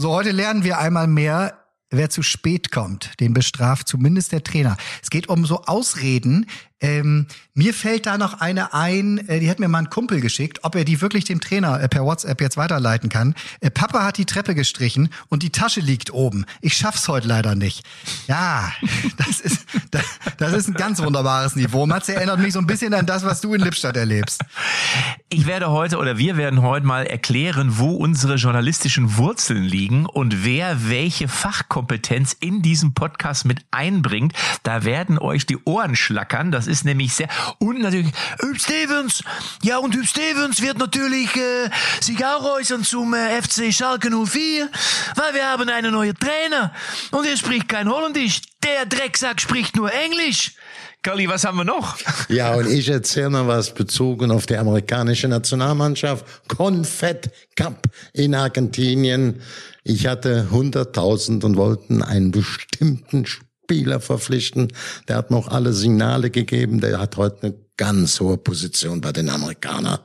So, heute lernen wir einmal mehr, wer zu spät kommt. Den bestraft zumindest der Trainer. Es geht um so Ausreden, ähm, mir fällt da noch eine ein, äh, die hat mir mal ein Kumpel geschickt, ob er die wirklich dem Trainer äh, per WhatsApp jetzt weiterleiten kann. Äh, Papa hat die Treppe gestrichen und die Tasche liegt oben. Ich schaff's heute leider nicht. Ja, das ist, das, das ist ein ganz wunderbares Niveau. Matze erinnert mich so ein bisschen an das, was du in Lippstadt erlebst. Ich werde heute oder wir werden heute mal erklären, wo unsere journalistischen Wurzeln liegen und wer welche Fachkompetenz in diesem Podcast mit einbringt. Da werden euch die Ohren schlackern. Das ist nämlich sehr. Und natürlich, Hüb Stevens. Ja, und Hüb Stevens wird natürlich äh, sich auch äußern zum äh, FC Schalke 04, weil wir haben einen neuen Trainer und er spricht kein Holländisch. Der Drecksack spricht nur Englisch. Kali, was haben wir noch? Ja, und ich erzähle noch was bezogen auf die amerikanische Nationalmannschaft. Confed Cup in Argentinien. Ich hatte 100.000 und wollten einen bestimmten Spieler verpflichten. Der hat noch alle Signale gegeben. Der hat heute eine ganz hohe Position bei den Amerikanern.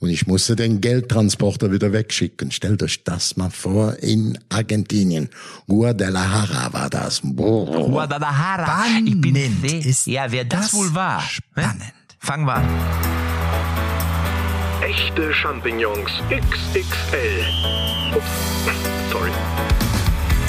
Und ich musste den Geldtransporter wieder wegschicken. Stellt euch das mal vor, in Argentinien. Guadalajara war das. Boah. Guadalajara. Spannend ich bin ist ja, wer das, das wohl war. ne? spannend. Fangen wir an. Echte Champignons XXL. Ups, sorry.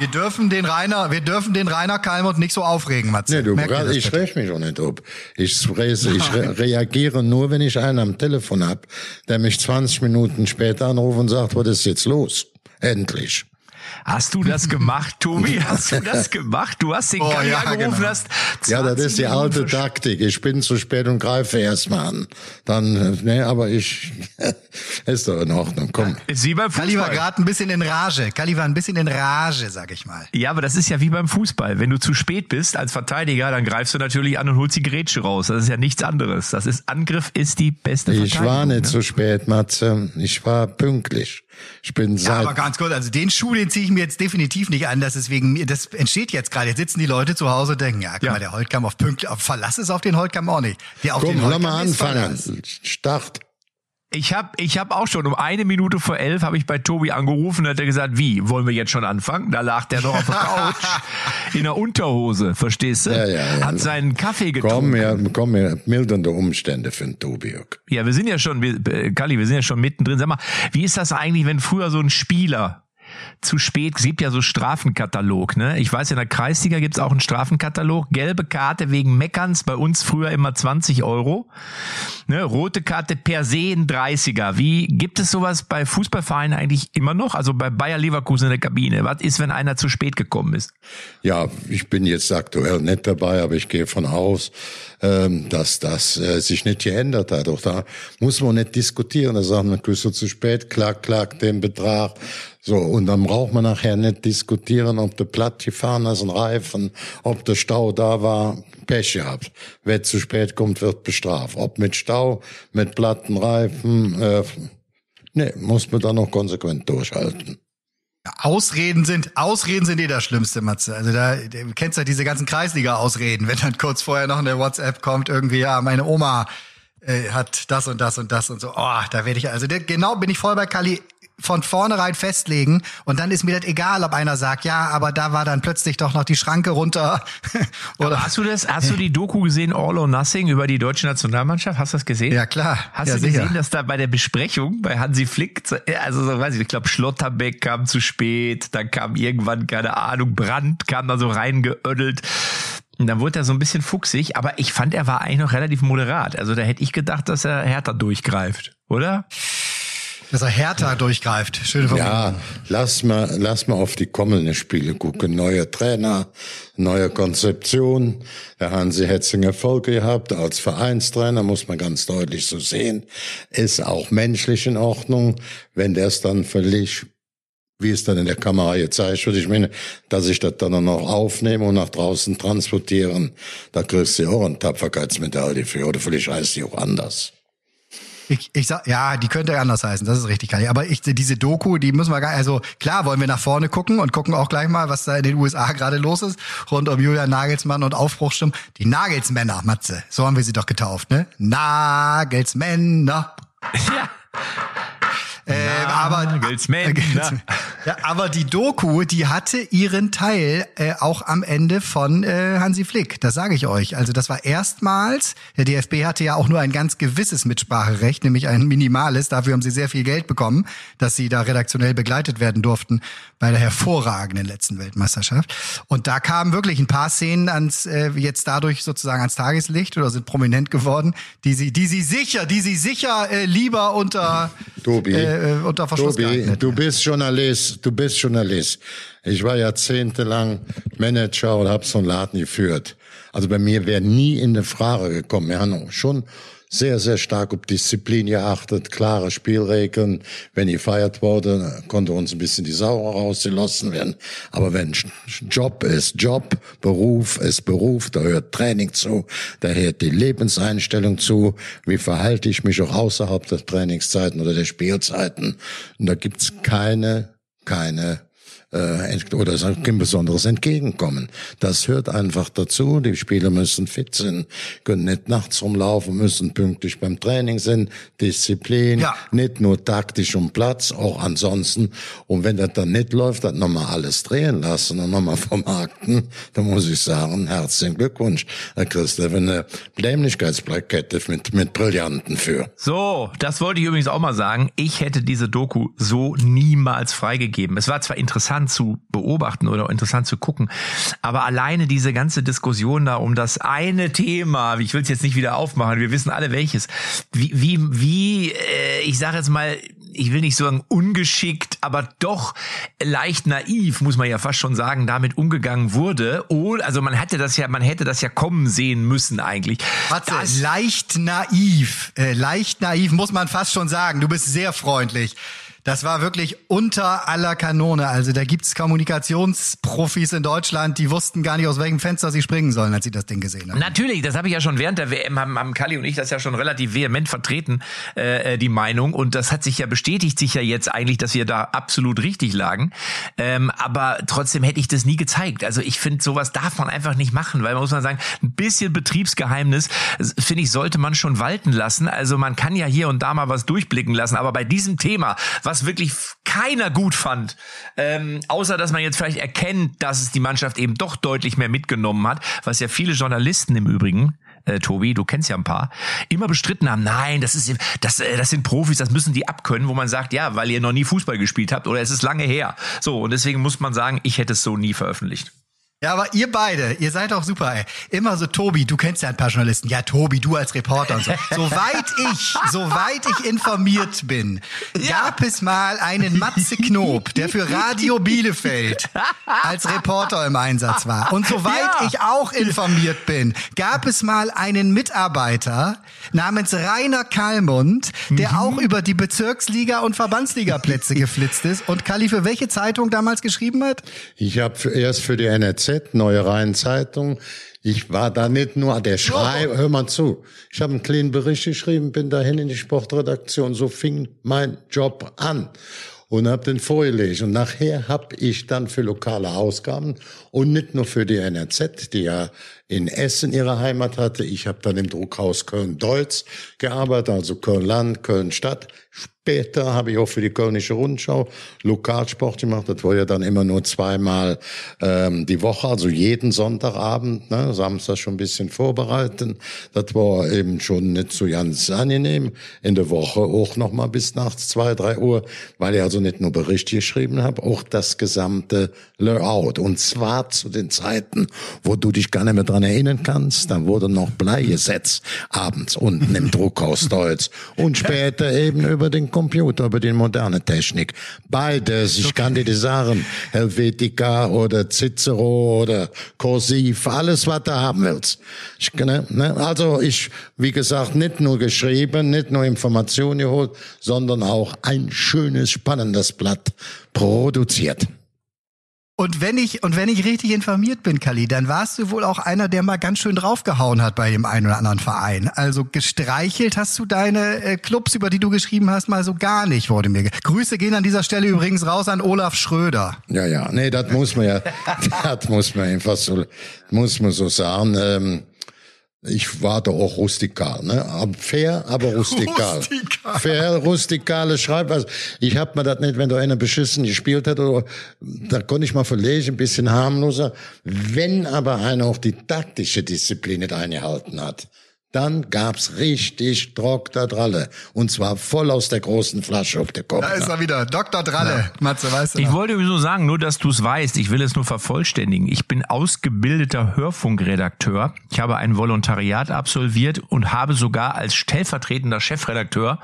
Wir dürfen den Rainer, wir dürfen den Rainer Kalmund nicht so aufregen, Matze. Nee, du, das ich reg mich auch nicht ab. Ich, re ich re reagiere nur, wenn ich einen am Telefon hab, der mich 20 Minuten später anruft und sagt, was ist jetzt los? Endlich. Hast du das gemacht, Tobi? Hast du das gemacht? Du hast den Oh, Kali ja, angerufen, genau. hast Ja, das 20 ist die alte Taktik. Ich bin zu spät und greife erst mal an. Dann, ne, aber ich, ist doch in Ordnung, komm. Ist wie beim Kali war Fußball. gerade ein bisschen in Rage. Kali war ein bisschen in Rage, sag ich mal. Ja, aber das ist ja wie beim Fußball. Wenn du zu spät bist als Verteidiger, dann greifst du natürlich an und holst die Grätsche raus. Das ist ja nichts anderes. Das ist Angriff ist die beste Ich Verteidigung. war nicht ne? zu spät, Matze. Ich war pünktlich. Ich bin Ja, aber ganz kurz, also den Schuh, den ziehe ich mir jetzt definitiv nicht an. Das ist wegen mir, das entsteht jetzt gerade. Jetzt sitzen die Leute zu Hause und denken, ja, guck Ja. mal, der Holtkamp auf pünktlich, auf Verlass ist auf den Holtkamp auch nicht. Der auf Komm, den lass Holtkamp mal ist anfangen. Start. Ich habe ich hab auch schon um eine Minute vor elf habe ich bei Tobi angerufen und hat er gesagt, wie, wollen wir jetzt schon anfangen? Da lag der noch auf der Couch in der Unterhose, verstehst du? Ja, ja, ja. Hat seinen Kaffee getrunken. Komm, ja, komm, ja, mildernde Umstände für den Tobi. Ja, wir sind ja schon, wir, äh, Kalli, wir sind ja schon mittendrin. Sag mal, wie ist das eigentlich, wenn früher so ein Spieler zu spät, es gibt ja so Strafenkatalog, ne? Ich weiß, in der Kreisliga gibt's auch einen Strafenkatalog. Gelbe Karte wegen Meckerns, bei uns früher immer 20 Euro. Ne? Rote Karte per se ein 30er. Wie gibt es sowas bei Fußballvereinen eigentlich immer noch? Also bei Bayer Leverkusen in der Kabine. Was ist, wenn einer zu spät gekommen ist? Ja, ich bin jetzt aktuell nicht dabei, aber ich gehe von aus, ähm, dass das äh, sich nicht geändert hat. Auch da muss man nicht diskutieren. Da sagen wir, du zu spät, klack, klack, den Betrag. So, und dann braucht man nachher nicht diskutieren, ob der platt gefahren ist, ein Reifen, ob der Stau da war, Pech gehabt. Wer zu spät kommt, wird bestraft. Ob mit Stau, mit platten Reifen, äh, nee, muss man dann noch konsequent durchhalten. Ausreden sind, Ausreden sind eh das Schlimmste, Matze. Also da, du kennst ja diese ganzen Kreisliga-Ausreden, wenn dann kurz vorher noch eine WhatsApp kommt, irgendwie, ja, meine Oma äh, hat das und das und das und so. Oh, da werde ich, also genau bin ich voll bei Kali von vornherein festlegen und dann ist mir das egal, ob einer sagt, ja, aber da war dann plötzlich doch noch die Schranke runter. Oder Hast du das, hast du die Doku gesehen, All or Nothing, über die deutsche Nationalmannschaft? Hast du das gesehen? Ja, klar. Hast Ja, du sicher. gesehen, dass da bei der Besprechung bei Hansi Flick, also so weiß ich, ich glaube Schlotterbeck kam zu spät, dann kam irgendwann, keine Ahnung, Brandt kam da so reingeödelt. Und dann wurde er so ein bisschen fuchsig, aber ich fand, er war eigentlich noch relativ moderat. Also da hätte ich gedacht, dass er härter durchgreift, oder? Dass er härter durchgreift. Schöne. Ja, lass mal, lass mal auf die kommenden Spiele gucken. Neuer Trainer, neue Konzeption. Der Hansi Hetzinger Erfolg gehabt als Vereinstrainer, muss man ganz deutlich so sehen. Ist auch menschlich in Ordnung. Wenn der es dann völlig wie es dann in der Kamera gezeigt wird. Ich meine, dass ich das dann noch aufnehme und nach draußen transportieren, da kriegst du auch eine Tapferkeitsmedaille für, oder vielleicht heißt die auch anders. Ich, ich sag, ja, die könnte anders heißen, das ist richtig, Kali. Aber ich, diese Doku, die müssen wir gar, also klar wollen wir nach vorne gucken und gucken auch gleich mal, was da in den USA gerade los ist, rund um Julian Nagelsmann und Aufbruchstimmen. Die Nagelsmänner, Matze, so haben wir sie doch getauft, ne? Nagelsmänner. Ja. Äh, aber, Nagelsmann. ja, aber die Doku, die hatte ihren Teil äh, auch am Ende von äh, Hansi Flick. Das sage ich euch. Also das war erstmals. Der DFB hatte ja auch nur ein ganz gewisses Mitspracherecht, nämlich ein minimales. Dafür haben sie sehr viel Geld bekommen, dass sie da redaktionell begleitet werden durften bei der hervorragenden letzten Weltmeisterschaft. Und da kamen wirklich ein paar Szenen ans äh, jetzt dadurch sozusagen ans Tageslicht oder sind prominent geworden, die sie, die sie sicher, die sie sicher äh, lieber unter Tobi, äh, unter Verschluss Tobi, hätten. du bist Journalist, du bist Journalist. Ich war jahrzehntelang Manager und habe so einen Laden geführt. Also bei mir wäre nie in eine Frage gekommen. Haben schon sehr, sehr stark auf Disziplin geachtet, klare Spielregeln. Wenn gefeiert wurde, konnte uns ein bisschen die Sau rausgelassen werden. Aber wenn Job ist Job, Beruf ist Beruf, da hört Training zu, da hört die Lebenseinstellung zu, wie verhalte ich mich auch außerhalb der Trainingszeiten oder der Spielzeiten. Und da gibt's keine, keine äh, oder ein besonderes Entgegenkommen. Das hört einfach dazu. Die Spieler müssen fit sein, können nicht nachts rumlaufen, müssen pünktlich beim Training sein, Disziplin, Ja. nicht nur taktisch um Platz, auch ansonsten. Und wenn das dann nicht läuft, dann nochmal alles drehen lassen und nochmal vermarkten, dann muss ich sagen, herzlichen Glückwunsch, Herr Christoph, eine Dämlichkeitsplakette mit, mit Brillanten für. So, das wollte ich übrigens auch mal sagen. Ich hätte diese Doku so niemals freigegeben. Es war zwar interessant zu beobachten oder interessant zu gucken, aber alleine diese ganze Diskussion da um das eine Thema, ich will es jetzt nicht wieder aufmachen, wir wissen alle welches, wie, wie, wie äh, ich sage jetzt mal, ich will nicht sagen ungeschickt, aber doch leicht naiv, muss man ja fast schon sagen, damit umgegangen wurde. Oh, also man hätte das ja, man hätte das ja kommen sehen müssen eigentlich. Warte, Das- leicht naiv. Äh, leicht naiv muss man fast schon sagen. Du bist sehr freundlich. Das war wirklich unter aller Kanone. Also da gibt's Kommunikationsprofis in Deutschland, die wussten gar nicht, aus welchem Fenster sie springen sollen, als sie das Ding gesehen haben. Natürlich, das habe ich ja schon während der WM, haben, haben Kali und ich das ja schon relativ vehement vertreten, äh, äh, die Meinung. Und das hat sich ja bestätigt, sich ja jetzt eigentlich, dass wir da absolut richtig lagen. Ähm, aber trotzdem hätte ich das nie gezeigt. Also ich finde, sowas darf man einfach nicht machen, weil man muss man sagen, ein bisschen Betriebsgeheimnis, finde ich, sollte man schon walten lassen. Also man kann ja hier und da mal was durchblicken lassen, aber bei diesem Thema, was wirklich keiner gut fand, ähm, außer dass man jetzt vielleicht erkennt, dass es die Mannschaft eben doch deutlich mehr mitgenommen hat, was ja viele Journalisten im Übrigen äh, Tobi, du kennst ja ein paar, immer bestritten haben, nein, das ist das, äh, das sind Profis, das müssen die abkönnen, wo man sagt, ja, weil ihr noch nie Fußball gespielt habt oder es ist lange her. So, und deswegen muss man sagen, ich hätte es so nie veröffentlicht. Ja, aber ihr beide, ihr seid auch super, ey. Immer so, Tobi, du kennst ja ein paar Journalisten. Ja, Tobi, du als Reporter und so. Soweit ich, soweit ich informiert bin, gab es mal einen Matze Knob, der für Radio Bielefeld als Reporter im Einsatz war. Und soweit Ja. ich auch informiert bin, gab es mal einen Mitarbeiter namens Rainer Kalmund, der auch über die Bezirksliga und Verbandsligaplätze geflitzt ist. Und Kali, für welche Zeitung damals geschrieben hat? Ich habe erst für die NRZ, Neue Rhein Zeitung, ich war da nicht nur der Schreiber, hör mal zu. Ich habe einen kleinen Bericht geschrieben, bin dahin in die Sportredaktion, so fing mein Job an und habe den vorgelegt. Und nachher habe ich dann für lokale Ausgaben und nicht nur für die NRZ, die ja in Essen ihre Heimat hatte. Ich habe dann im Druckhaus Köln-Deutz gearbeitet, also Köln-Land, Köln-Stadt. Später habe ich auch für die Kölnische Rundschau Lokalsport gemacht. Das war ja dann immer nur zweimal ähm, die Woche, also jeden Sonntagabend, ne, Samstag schon ein bisschen vorbereiten. Das war eben schon nicht so ganz angenehm. In der Woche auch noch mal bis nachts zwei, drei Uhr, weil ich also nicht nur Berichte geschrieben habe, auch das gesamte Layout. Und zwar zu den Zeiten, wo du dich gar nicht mehr dran erinnern kannst. Da wurde noch Blei gesetzt abends unten im Druckhaus Deutz und später eben über den Computer, über die moderne Technik. Beides, ich kann dir sagen, Helvetica oder Cicero oder Kursiv, alles, was du haben willst. Ich, ne, ne, also ich, wie gesagt, nicht nur geschrieben, nicht nur Informationen geholt, sondern auch ein schönes, spannendes Blatt produziert. Und wenn ich, und wenn ich richtig informiert bin, Kali, dann warst du wohl auch einer, der mal ganz schön draufgehauen hat bei dem einen oder anderen Verein. Also gestreichelt hast du deine äh, Clubs, über die du geschrieben hast, mal so gar nicht, wurde mir. Grüße gehen an dieser Stelle übrigens raus an Olaf Schröder. Ja, ja, nee, das muss man ja, das muss man einfach so, muss man so sagen. Ähm, ich war da auch rustikal, ne? Fair, aber rustikal. rustikal. Fair, rustikale Schreibweise. Ich hab mir das nicht, wenn da einer beschissen gespielt hat, oder da konnte ich mal verlegen, ein bisschen harmloser. Wenn aber einer auch die taktische Disziplin nicht eingehalten hat, dann gab's richtig Dr. Dralle. Und zwar voll aus der großen Flasche auf der Kopf. Da ist er wieder, Dr. Dralle. Ja. Matze, weißt du Ich noch? wollte sowieso sagen, nur dass du es weißt, ich will es nur vervollständigen. Ich bin ausgebildeter Hörfunkredakteur. Ich habe ein Volontariat absolviert und habe sogar als stellvertretender Chefredakteur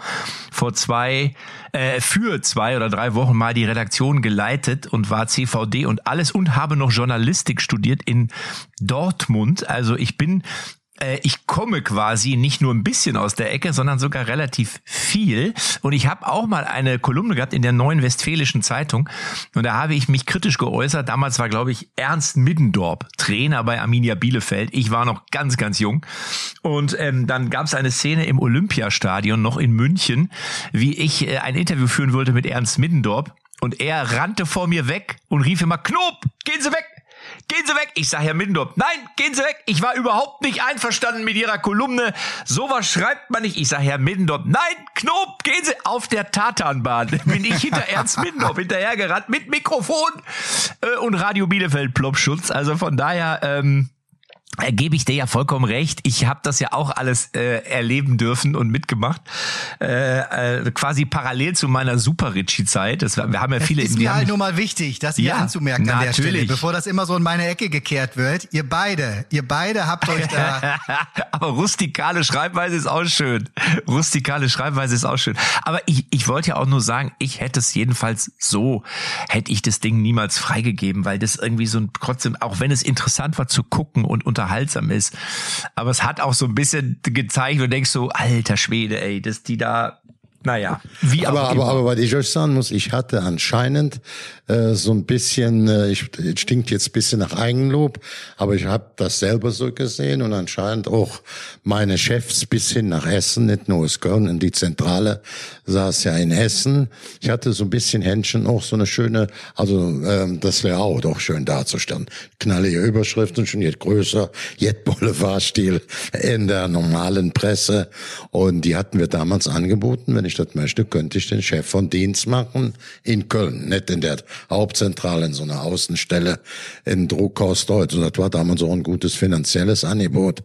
vor zwei, äh, für zwei oder drei Wochen mal die Redaktion geleitet und war CVD und alles und habe noch Journalistik studiert in Dortmund. Also ich bin ich komme quasi nicht nur ein bisschen aus der Ecke, sondern sogar relativ viel. Und ich habe auch mal eine Kolumne gehabt in der Neuen Westfälischen Zeitung. Und da habe ich mich kritisch geäußert. Damals war, glaube ich, Ernst Middendorp Trainer bei Arminia Bielefeld. Ich war noch ganz, ganz jung. Und ähm, dann gab es eine Szene im Olympiastadion noch in München, wie ich äh, ein Interview führen wollte mit Ernst Middendorp. Und er rannte vor mir weg und rief immer, Knob, gehen Sie weg! Gehen Sie weg! Ich sage Herr Mindorp, nein, gehen Sie weg! Ich war überhaupt nicht einverstanden mit Ihrer Kolumne. Sowas schreibt man nicht. Ich sage Herr Mindorp, nein, Knob, gehen Sie! Auf der Tatanbahn bin ich hinter Ernst Mindorp hinterhergerannt mit Mikrofon äh, und Radio Bielefeld Plopschutz. Also von daher, ähm, äh, gebe ich dir ja vollkommen recht. Ich habe das ja auch alles äh, erleben dürfen und mitgemacht, äh, äh, quasi parallel zu meiner Super Ritchie-Zeit. Wir haben ja viele. Das ist mir halt nur mal wichtig, das hier ja, anzumerken an der Stelle, bevor das immer so in meine Ecke gekehrt wird. Ihr beide, ihr beide habt euch da. Aber rustikale Schreibweise ist auch schön. Rustikale Schreibweise ist auch schön. Aber ich, ich wollte ja auch nur sagen, ich hätte es jedenfalls so, hätte ich das Ding niemals freigegeben, weil das irgendwie so ein trotzdem, auch wenn es interessant war zu gucken und unter unterhaltsam ist. Aber es hat auch so ein bisschen gezeigt, wo du denkst so, alter Schwede, ey, dass die da naja, wie aber, aber, aber weil ich euch sagen muss, ich hatte anscheinend äh, so ein bisschen, äh, ich stinkt jetzt ein bisschen nach Eigenlob, aber ich habe das selber so gesehen und anscheinend auch meine Chefs bis hin nach Essen, nicht nur aus Köln, in die Zentrale saß ja in Essen. Ich hatte so ein bisschen Händchen auch so eine schöne, also ähm, das Layout auch schön darzustellen. Knallige Überschriften, schon jetzt größer, jetzt Boulevardstil in der normalen Presse und die hatten wir damals angeboten, wenn ich das möchte, könnte ich den Chef von Dienst machen in Köln, nicht in der Hauptzentrale, in so einer Außenstelle in Druckhaus Deutsch. Und das war damals auch ein gutes finanzielles Angebot.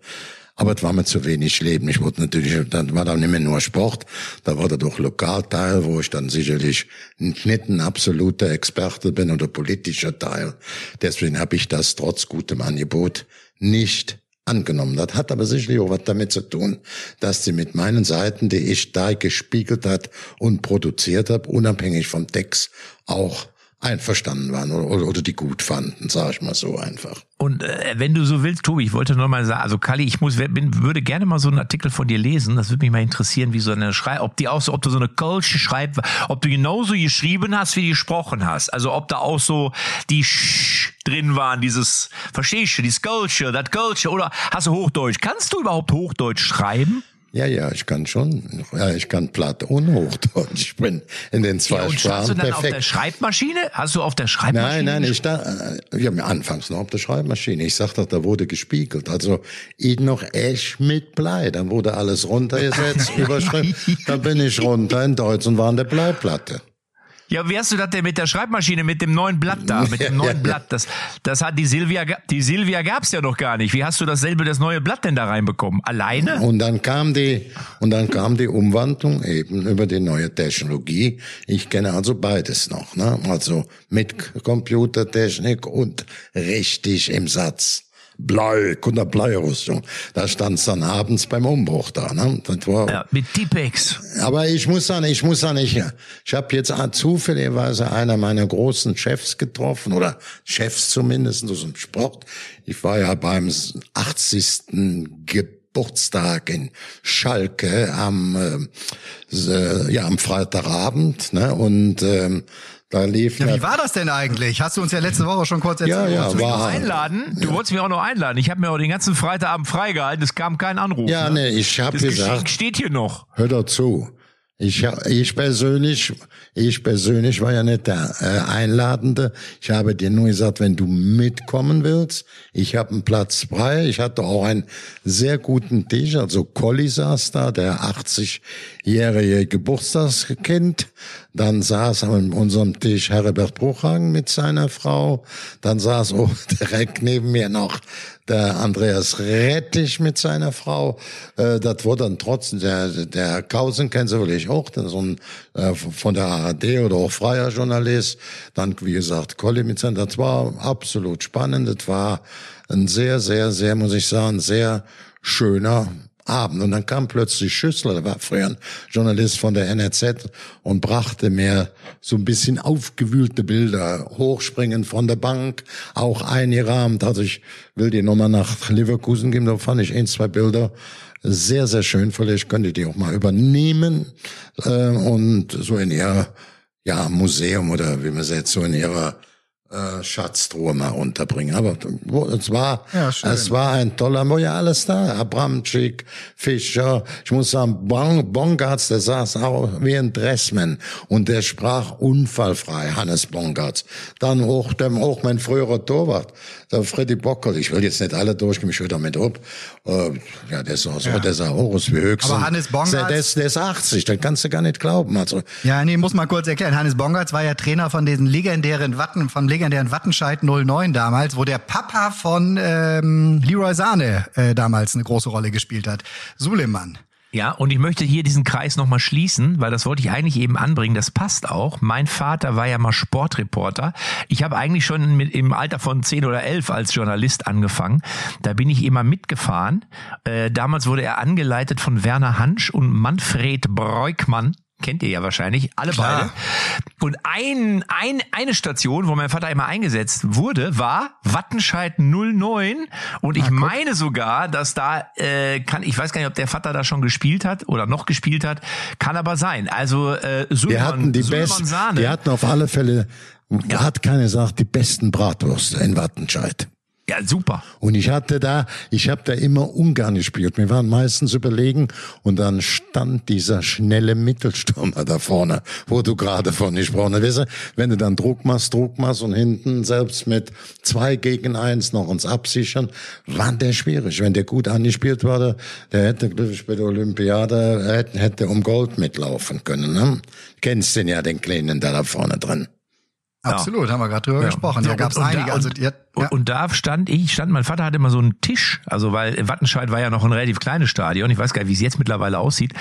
Aber es war mir zu wenig Leben. Ich wurde natürlich, dann war da nicht mehr nur Sport, da war da doch Lokalteil, wo ich dann sicherlich nicht ein absoluter Experte bin oder politischer Teil. Deswegen habe ich das trotz gutem Angebot nicht angenommen. Das hat aber sicherlich auch was damit zu tun, dass sie mit meinen Seiten, die ich da gespiegelt hat und produziert habe, unabhängig vom Text auch einverstanden waren oder, oder die gut fanden, sage ich mal so einfach. Und äh, wenn du so willst, Tobi, ich wollte noch mal sagen, also Kali, ich muss, bin, würde gerne mal so einen Artikel von dir lesen. Das würde mich mal interessieren, wie so eine Schrei, ob die auch so, ob du so eine Kölsche schreibst, ob du genauso geschrieben hast, wie du gesprochen hast. Also ob da auch so die Sch drin waren, dieses, verstehst du, dieses Kölsche, das Kölsche, oder hast du Hochdeutsch? Kannst du überhaupt Hochdeutsch schreiben? Ja, ja, ich kann schon. Ja, ich kann Platt und Hochdeutsch. Ich bin in den zwei ja, und Sprachen hast du dann perfekt. auf der Schreibmaschine? Hast du auf der Schreibmaschine? Nein, nein, ich da, ja, mir anfangs noch auf der Schreibmaschine. Ich sag doch, da wurde gespiegelt. Also, ich noch echt mit Blei. Dann wurde alles runtergesetzt, überschrieben. Dann bin ich runter in Deutsch und war an der Bleiplatte. Ja, wie hast du das denn mit der Schreibmaschine, mit dem neuen Blatt da, mit dem neuen Blatt? Das, das hat die Silvia, die Silvia gab's ja noch gar nicht. Wie hast du dasselbe, das neue Blatt denn da reinbekommen? Alleine? Und dann kam die, und dann kam die Umwandlung eben über die neue Technologie. Ich kenne also beides noch, ne? Also mit Computertechnik und richtig im Satz. Blei, Kunde Bleirüstung. Da stand's dann abends beim Umbruch da. Ne? Das war, ja, mit Tipex. Aber ich muss sagen, ich muss sagen, ich, ich habe jetzt zufälligerweise einer meiner großen Chefs getroffen, oder Chefs zumindest aus dem Sport. Ich war ja beim 80. Geburtstag in Schalke am, äh, ja, am Freitagabend. Ne? Und ähm, Da lief Ja, ja, wie war das denn eigentlich? Hast du uns ja letzte Woche schon kurz erzählt. Ja, ja, Wolltest du mich noch war- einladen? Du wolltest mich auch noch einladen. Ich habe mir auch den ganzen Freitagabend freigehalten. Es kam kein Anruf. ja, ne? nee, ich habe Das Geschenk gesagt, steht hier noch. hör doch zu. Ich, ich persönlich, ich persönlich war ja nicht der äh, Einladende. Ich habe dir nur gesagt, wenn du mitkommen willst, ich habe einen Platz frei. Ich hatte auch einen sehr guten Tisch. Also Colli saß da, der 80-jährige Geburtstagskind. Dann saß an unserem Tisch Herbert Bruchhagen mit seiner Frau. Dann saß auch direkt neben mir noch der Andreas Rettich mit seiner Frau. Äh, das wurde dann trotzdem, der, der Kausen kennt sie wirklich auch, so ein, äh, von der ARD oder auch freier Journalist. Dann, wie gesagt, Colli mit seiner, das war absolut spannend. Das war ein sehr, sehr, sehr, muss ich sagen, sehr schöner Abend. Und dann kam plötzlich Schüssler, der war früher ein Journalist von der NRZ und brachte mir so ein bisschen aufgewühlte Bilder, hochspringen von der Bank, auch eingerahmt. Also ich will die nochmal nach Leverkusen geben, da fand ich ein, zwei Bilder sehr, sehr schön. Vielleicht könnt ihr die auch mal übernehmen äh, und so in ihr ja, Museum oder wie man sagt, so in ihrer äh, Schatztruhe mal unterbringen. Aber wo- es war, Ja, es war ein toller, war ja alles da. Abramczyk, Fischer, ich muss sagen, bon, Bongartz, der saß auch wie ein Dressman und der sprach unfallfrei, Hannes Bongartz. Dann auch, der, auch mein früherer Torwart, der Freddy Bockel, ich will jetzt nicht alle durchgehen, ich höre damit ab. Äh, ja, der ist auch so, der sah auch aus wie höchstens. Aber Hannes Bongartz- Der, der, ist, der ist 80, das kannst du gar nicht glauben. Also, Ja, nee, muss mal kurz erklären. Hannes Bongartz war ja Trainer von diesen legendären Watten, vom legendären Wattenscheid 09 damals, wo der Papa von ähm, Leroy Sahne äh, damals eine große Rolle gespielt hat. Suleiman. Ja, und ich möchte hier diesen Kreis nochmal schließen, weil das wollte ich eigentlich eben anbringen. Das passt auch. Mein Vater war ja mal Sportreporter. Ich habe eigentlich schon mit, im Alter von 10 oder 11 als Journalist angefangen. Da bin ich immer mitgefahren. Äh, damals wurde er angeleitet von Werner Hansch und Manfred Breukmann. Kennt ihr ja wahrscheinlich, alle Klar. beide. Und ein, ein, eine Station, wo mein Vater immer eingesetzt wurde, war Wattenscheid 09. Und ich meine sogar, dass da, äh, kann, ich weiß gar nicht, ob der Vater da schon gespielt hat oder noch gespielt hat, kann aber sein. Also äh, die Sulman, hatten die besten, die hatten auf alle Fälle, hat keiner gesagt, die besten Bratwürste in Wattenscheid. Ja, super. Und ich hatte da, ich habe da immer Ungarn gespielt. Wir waren meistens überlegen und dann stand dieser schnelle Mittelstürmer da vorne, wo du gerade von gesprochen hast. Weißt du, wenn du dann Druck machst, Druck machst und hinten selbst mit zwei gegen eins noch uns absichern, war der schwierig. Wenn der gut angespielt war, der, der hätte, glaube ich, bei der Olympiade, hätte, hätte um Gold mitlaufen können. Ne? Kennst den ja, den Kleinen da da vorne drin. Absolut, haben wir gerade drüber gesprochen. Da Ja, gab es einige. Da, also und, ja. und da stand ich, stand, mein Vater hatte immer so einen Tisch, also weil Wattenscheid war ja noch ein relativ kleines Stadion, ich weiß gar nicht, wie es jetzt mittlerweile aussieht.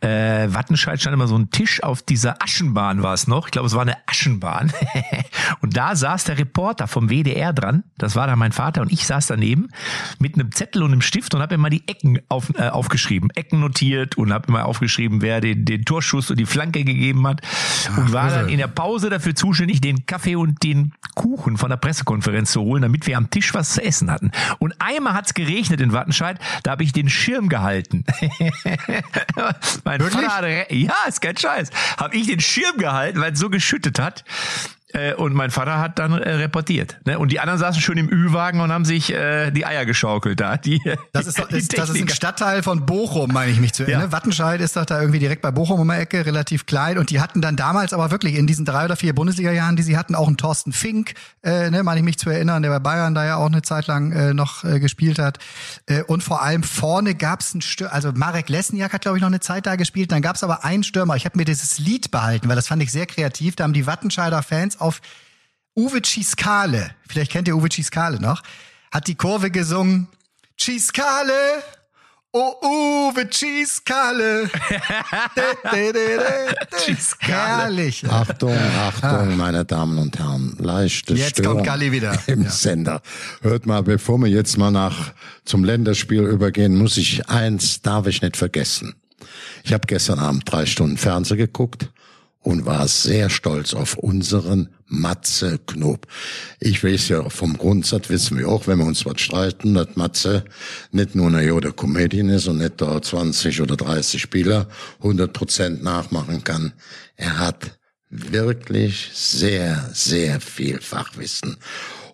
Äh, Wattenscheid stand immer so ein Tisch auf dieser Aschenbahn war es noch, ich glaube es war eine Aschenbahn. und da saß der Reporter vom WDR dran, das war da mein Vater und ich saß daneben mit einem Zettel und einem Stift und habe immer die Ecken auf, äh, aufgeschrieben, Ecken notiert und habe immer aufgeschrieben, wer den, den Torschuss und die Flanke gegeben hat und war dann in der Pause dafür zuständig, den Kaffee und den Kuchen von der Pressekonferenz zu holen, damit wir am Tisch was zu essen hatten. Und einmal hat's geregnet in Wattenscheid, da habe ich den Schirm gehalten. mein Wirklich? Vater hatte, ja, ist kein Scheiß, habe ich den Schirm gehalten, weil es so geschüttet hat. Äh, Und mein Vater hat dann äh, reportiert. Ne? Und die anderen saßen schön im Ü-Wagen und haben sich äh, die Eier geschaukelt da. Die, Das ist, doch- ist, das ist ein. Stadtteil von Bochum, meine ich mich zu erinnern. Ja. Wattenscheid ist doch da irgendwie direkt bei Bochum um die Ecke, relativ klein. Und die hatten dann damals aber wirklich in diesen drei oder vier Bundesliga-Jahren, die sie hatten, auch einen Thorsten Fink, äh, ne, meine ich mich zu erinnern, der bei Bayern da ja auch eine Zeit lang äh, noch äh, gespielt hat. Äh, und vor allem vorne gab's einen Stürmer, also Marek Lesniak hat, glaube ich, noch eine Zeit da gespielt. Dann gab's aber einen Stürmer. Ich habe mir dieses Lied behalten, weil das fand ich sehr kreativ. Da haben die Wattenscheider Fans auf Uwe Ciskale, vielleicht kennt ihr Uwe Ciskale noch, hat die Kurve gesungen. Ciskale, oh Uwe. Ciskale. Herrlich. Achtung, Achtung, meine Damen und Herren, leichte. Jetzt Störung kommt Galli wieder. im Ja. Sender. Hört mal, bevor wir jetzt mal nach zum Länderspiel übergehen, muss ich eins darf ich nicht vergessen. Ich habe gestern Abend drei Stunden Fernsehen geguckt und war sehr stolz auf unseren Matze Knob. Ich weiß ja vom Grundsatz, wissen wir auch, wenn wir uns was streiten, dass Matze nicht nur eine Jode Comedian ist und nicht da 20 oder 30 Spieler 100 Prozent nachmachen kann. Er hat wirklich sehr, sehr viel Fachwissen.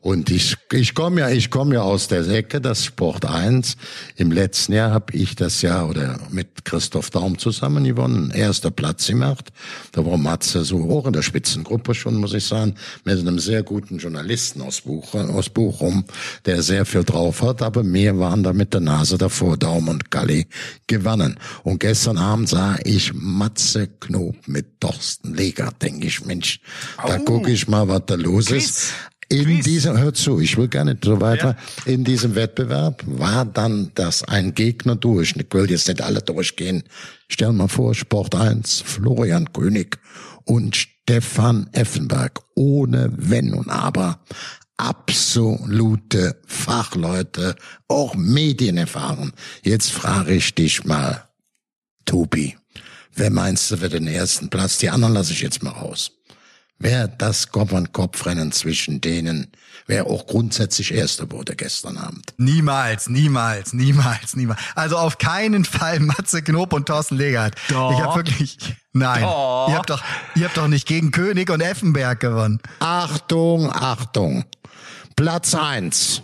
Und ich, ich komme ja, ich komme ja aus der Ecke, das Sport 1. Im letzten Jahr habe ich das Jahr oder mit Christoph Daum zusammen gewonnen, erster Platz gemacht. Da war Matze so hoch in der Spitzengruppe schon, muss ich sagen, mit einem sehr guten Journalisten aus Bochum, aus Bochum, der sehr viel drauf hat. Aber wir waren da mit der Nase davor, Daum und Galli gewannen. Und gestern Abend sah ich Matze Knob mit Thorsten Leger, denke ich, Mensch, da Oh. gucke ich mal, was da los ist. In Quiz. diesem, hör zu, ich will gar nicht so weiter. In diesem Wettbewerb war dann das ein Gegner durch. Ich will jetzt nicht alle durchgehen. Stell mal vor, Sport 1, Florian König und Stefan Effenberg. Ohne Wenn und Aber. Absolute Fachleute, auch Medien erfahren. Jetzt frage ich dich mal, Tobi, wer meinst du wird den ersten Platz? Die anderen lasse ich jetzt mal raus. Wer das Kopf-an-Kopf-Rennen zwischen denen, wer auch grundsätzlich Erster wurde gestern Abend. Niemals, niemals, niemals, niemals. Also auf keinen Fall Matze Knob und Thorsten Legert. Doch. Ich habe wirklich, nein. Doch. Ihr habt doch, ihr habt doch nicht gegen König und Effenberg gewonnen. Achtung, Achtung. Platz eins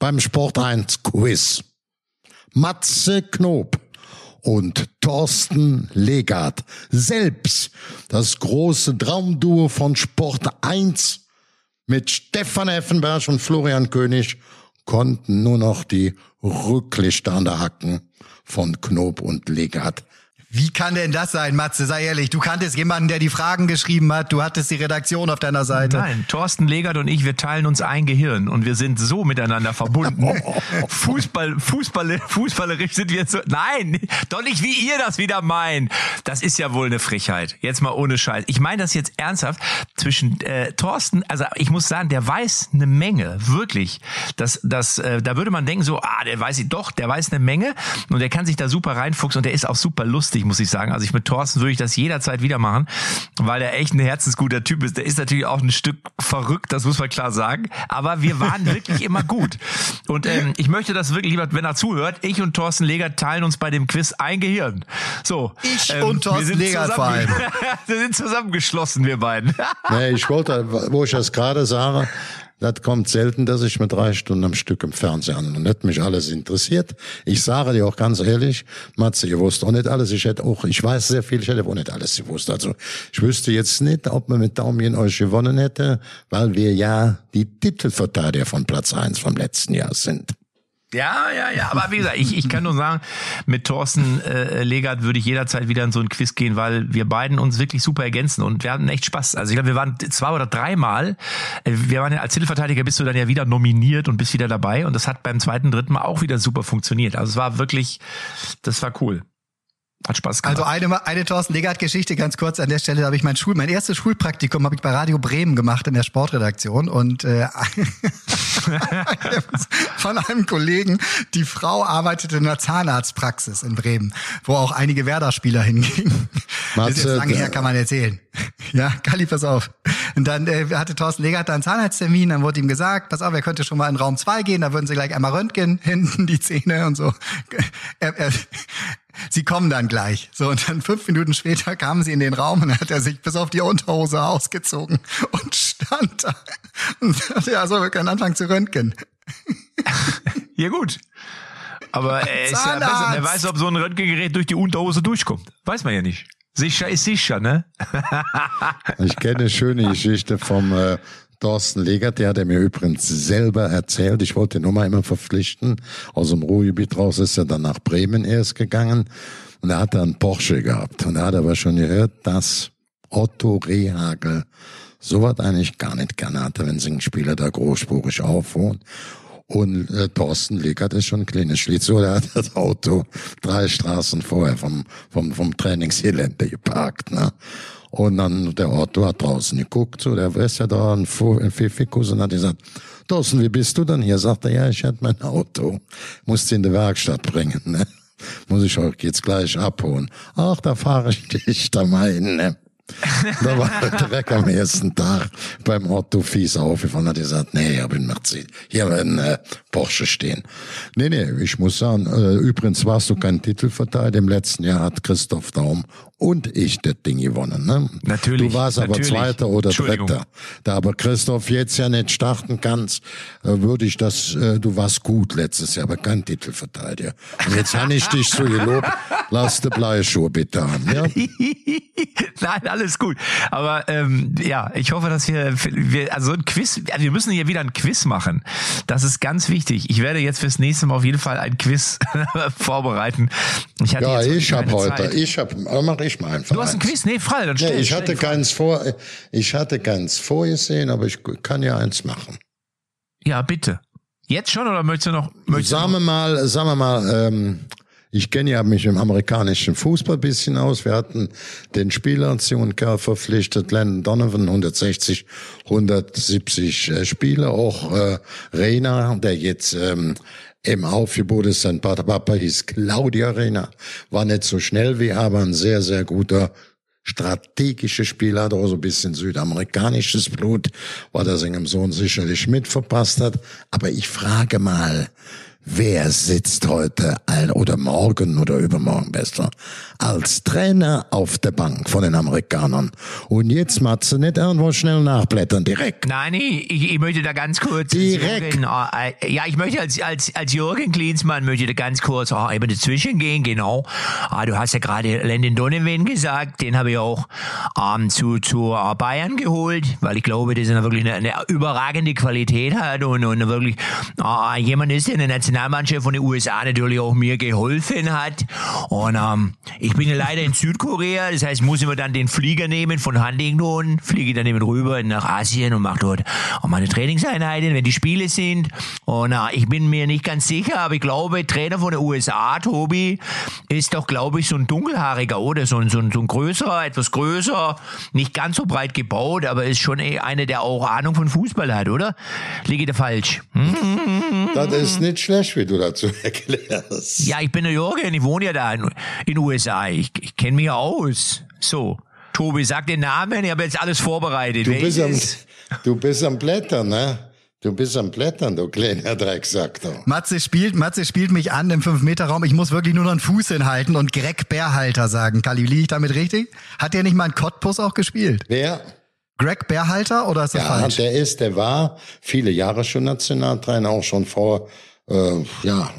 beim Sport 1 Quiz. Matze Knob und Thorsten Legard. Selbst das große Traumduo von Sport 1 mit Stefan Effenberg und Florian König konnten nur noch die Rücklichter an der Hacken von Knob und Legard. Wie kann denn das sein, Matze? Sei ehrlich, du kanntest jemanden, der die Fragen geschrieben hat. Du hattest die Redaktion auf deiner Seite. Nein, Thorsten Legert und ich, wir teilen uns ein Gehirn und wir sind so miteinander verbunden. Fußball, Fußball, fußballerisch sind wir so. Nein, doch nicht wie ihr das wieder meint. Das ist ja wohl eine Frechheit. Jetzt mal ohne Scheiß. Ich meine das jetzt ernsthaft. Zwischen äh, Thorsten, also ich muss sagen, der weiß eine Menge, wirklich. Das, das, äh, da würde man denken so, ah, der weiß doch, der weiß eine Menge und der kann sich da super reinfuchsen und der ist auch super lustig, muss ich sagen. Also ich mit Thorsten würde ich das jederzeit wieder machen, weil der echt ein herzensguter Typ ist. Der ist natürlich auch ein Stück verrückt, das muss man klar sagen. Aber wir waren wirklich immer gut. Und ähm, ich möchte das wirklich, lieber, wenn er zuhört, ich und Thorsten Leger teilen uns bei dem Quiz ein Gehirn. So. ähm, Ich und Thorsten wir sind Legert vor allem. zusammen- wir sind zusammengeschlossen, wir beiden. Nee, ich wollte, wo ich das gerade sage, das kommt selten, dass ich mir drei Stunden am Stück im Fernsehen an und nicht mich alles interessiert. Ich sage dir auch ganz ehrlich, Matze, ihr wusst auch nicht alles. Ich hätte auch, ich weiß sehr viel, ich hätte auch nicht alles gewusst. Also ich wüsste jetzt nicht, ob man mit Daumen euch gewonnen hätte, weil wir ja die Titelverteidiger von Platz eins vom letzten Jahr sind. Ja, ja, ja. Aber wie gesagt, ich, ich kann nur sagen, mit Thorsten äh, Legert würde ich jederzeit wieder in so ein Quiz gehen, weil wir beiden uns wirklich super ergänzen und wir hatten echt Spaß. Also ich glaube, wir waren zwei oder dreimal, äh, wir waren ja als Titelverteidiger bist du dann ja wieder nominiert und bist wieder dabei und das hat beim zweiten, dritten Mal auch wieder super funktioniert. Also es war wirklich, das war cool. Hat Spaß gemacht. Also eine, eine Thorsten Legert-Geschichte ganz kurz an der Stelle. Da habe ich mein Schul, mein erstes Schulpraktikum habe ich bei Radio Bremen gemacht in der Sportredaktion und äh, von einem Kollegen, die Frau arbeitete in einer Zahnarztpraxis in Bremen, wo auch einige Werder-Spieler hingingen. Das ist jetzt Matze, lange her, kann man erzählen. Ja, Kali, pass auf. Und dann äh, hatte Thorsten Legert da einen Zahnarzttermin, dann wurde ihm gesagt, pass auf, er könnte schon mal in Raum 2 gehen, da würden sie gleich einmal röntgen, hinten die Zähne und so. Er, er, sie kommen dann gleich. So, und dann fünf Minuten später kamen sie in den Raum und dann hat er sich bis auf die Unterhose ausgezogen und stand da. Und sagte, ja, so, wir können anfangen zu röntgen. ja gut. Aber er ist ja besser. Wer weiß, ob so ein Röntgengerät durch die Unterhose durchkommt. Weiß man ja nicht. Sicher ist sicher, ne? Ich kenne eine schöne Geschichte vom äh, Thorsten Legert, der hat er mir übrigens selber erzählt. Ich wollte ihn nur mal immer verpflichten. Aus dem Ruhrgebiet raus ist er dann nach Bremen erst gegangen. Und er hatte einen Porsche gehabt. Und er hat aber schon gehört, dass Otto Rehagel sowas eigentlich gar nicht gerne hatte, wenn sie einen Spieler da großspurig aufholen. Und äh, Thorsten Legert ist schon ein kleines Schlitzohr, der hat das Auto drei Straßen vorher vom, vom, vom Trainingsgelände geparkt. Ne? Und dann der Otto hat draußen geguckt, so der ist ja da ein, Pfiffikus und hat gesagt, Thorsten, wie bist du denn hier? Sagt er, ja, ich hatte mein Auto, musste in die Werkstatt bringen. Ne? Muss ich euch jetzt gleich abholen. Ach, da fahre ich dich da mal hin. Ne? Da war er direkt am ersten Tag beim Otto fies aufgefallen, hat gesagt, nee, ich habe in Mercedes, hier ein äh, Porsche stehen. Nee, nee, ich muss sagen, äh, übrigens warst du kein Titelverteidiger. Im letzten Jahr hat Christoph Daum und ich das Ding gewonnen. Ne? Natürlich, Du warst aber natürlich. Zweiter oder. Dritter. Da aber Christoph jetzt ja nicht starten kannst, äh, würde ich das, äh, du warst gut letztes Jahr, aber kein Titelverteidiger. Und jetzt habe ich dich so gelobt, lass die Bleischuhe bitte haben. Ja? Nein, alles gut. Aber ähm, ja, ich hoffe, dass wir, wir also ein Quiz, also wir müssen hier wieder ein Quiz machen. Das ist ganz wichtig. Ich werde jetzt fürs nächste Mal auf jeden Fall ein Quiz vorbereiten. Ich hatte Ja, ich habe heute, Zeit. ich habe, mach ich mal einfach. Du hast ein. Quiz? Nee, frei, dann Nee, stell. ich stell hatte keins vor, ich hatte keins vorgesehen, aber ich kann ja eins machen. Ja, bitte. Jetzt schon oder möchtest du noch? Möchtest Sagen wir mal, sagen wir mal, ähm, ich kenne ja mich im amerikanischen Fußball bisschen aus. Wir hatten den Spieler, jungen Kerl verpflichtet, Landon Donovan, 160, 170 äh, Spiele. Auch äh, Reina, der jetzt ähm, im Aufgebot ist, sein Vater Papa hieß Claudia Reina. War nicht so schnell wie, aber ein sehr, sehr guter strategische Spieler, hat auch so ein bisschen südamerikanisches Blut, weil er seinem Sohn sicherlich mit verpasst hat. Aber ich frage mal, wer sitzt heute ein, oder morgen oder übermorgen besser als Trainer auf der Bank von den Amerikanern? Und jetzt Matze nicht irgendwo schnell nachblättern, direkt. Nein, ich, ich möchte da ganz kurz. Direkt. Jürgen, äh, ja, ich möchte als, als, als Jürgen Klinsmann möchte da ganz kurz oh, eben dazwischen gehen, genau. Ah, du hast ja gerade Landon Donovan gesagt, den habe ich auch ähm, zu, zu äh, Bayern geholt, weil ich glaube, dass er wirklich eine, eine überragende Qualität hat und, und wirklich äh, jemand ist, der in der Nationalmannschaft von den USA natürlich auch mir geholfen hat. Und ähm, ich bin ja leider in Südkorea, das heißt, muss ich mir dann den Flieger nehmen von Huntington, fliege dann eben rüber nach Asien und mache dort auch meine Trainingseinheiten, wenn die Spiele sind. Und äh, ich bin mir nicht ganz sicher, aber ich glaube, Trainer von den USA, Tobi, ist doch, glaube ich, so ein dunkelhaariger, oder? So ein, so ein, so ein größerer, etwas größer, nicht ganz so breit gebaut, aber ist schon eh einer, der auch Ahnung von Fußball hat, oder? Liege da falsch? Hm? Das ist nicht schlecht, wie du dazu erklärst. Ja, ich bin der Jürgen, ich wohne ja da in den USA. Ich, ich kenne mich aus. So, Tobi, sag den Namen, ich habe jetzt alles vorbereitet. Du bist, ist am, du bist am Blättern, ne? Du bist am Blättern, du kleiner Drecksack. Du. Matze spielt, Matze spielt mich an im 5-Meter-Raum. Ich muss wirklich nur noch einen Fuß hinhalten und Greg Bärhalter sagen. Kali, liege ich damit richtig? Hat der nicht mal einen Cottbus auch gespielt? Wer? Greg Bärhalter oder ist das Ja, falsch? der ist, der war viele Jahre schon Nationaltrainer, auch schon vor, äh, ja,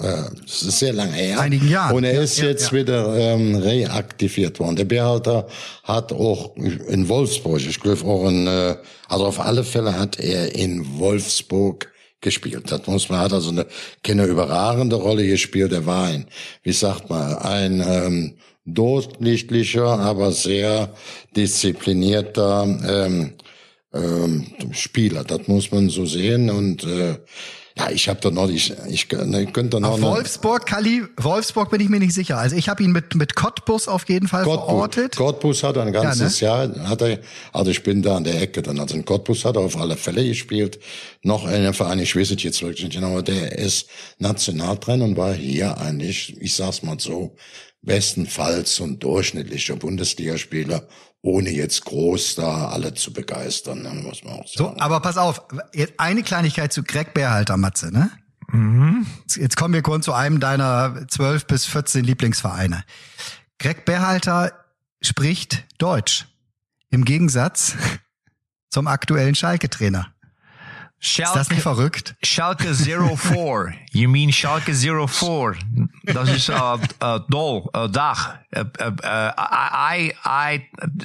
äh, es ist sehr lange her. Einigen Jahren. Und er Ja, ist ja, jetzt ja. wieder ähm, reaktiviert worden. Der Bärhalter hat auch in Wolfsburg, ich glaube auch in, äh, also auf alle Fälle hat er in Wolfsburg gespielt. Das muss man, hat also eine, keine überragende Rolle gespielt. Er war ein, wie sagt man, ein ähm, durchschnittlicher, aber sehr disziplinierter ähm, ähm, Spieler. Das muss man so sehen. Und äh, ja, ich habe da noch, ich, ich, ne, ich könnte noch Auf Wolfsburg, Kali, Wolfsburg bin ich mir nicht sicher. Also ich habe ihn mit, mit Cottbus auf jeden Fall verortet. Cottbus hat ein ganzes Ja, Jahr, hat er, also ich bin da an der Ecke dann, also in Cottbus hat er auf alle Fälle gespielt. Noch ein Verein, ich weiß es jetzt wirklich nicht genau, aber der ist Nationaltrainer und war hier eigentlich, ich sag's mal so, bestenfalls so ein durchschnittlicher Bundesligaspieler, ohne jetzt groß da alle zu begeistern, ne, muss man auch So, sagen. aber pass auf, jetzt eine Kleinigkeit zu Greg Bärhalter, Matze, ne? Jetzt, jetzt kommen wir kurz zu einem deiner 12 bis 14 Lieblingsvereine. Greg Bärhalter spricht Deutsch. Im Gegensatz zum aktuellen Schalke-Trainer. Ist das nicht verrückt? Schalke 04. You mean Schalke 04? Das ist äh, äh, Doll, äh, Dach. Äh, I, I,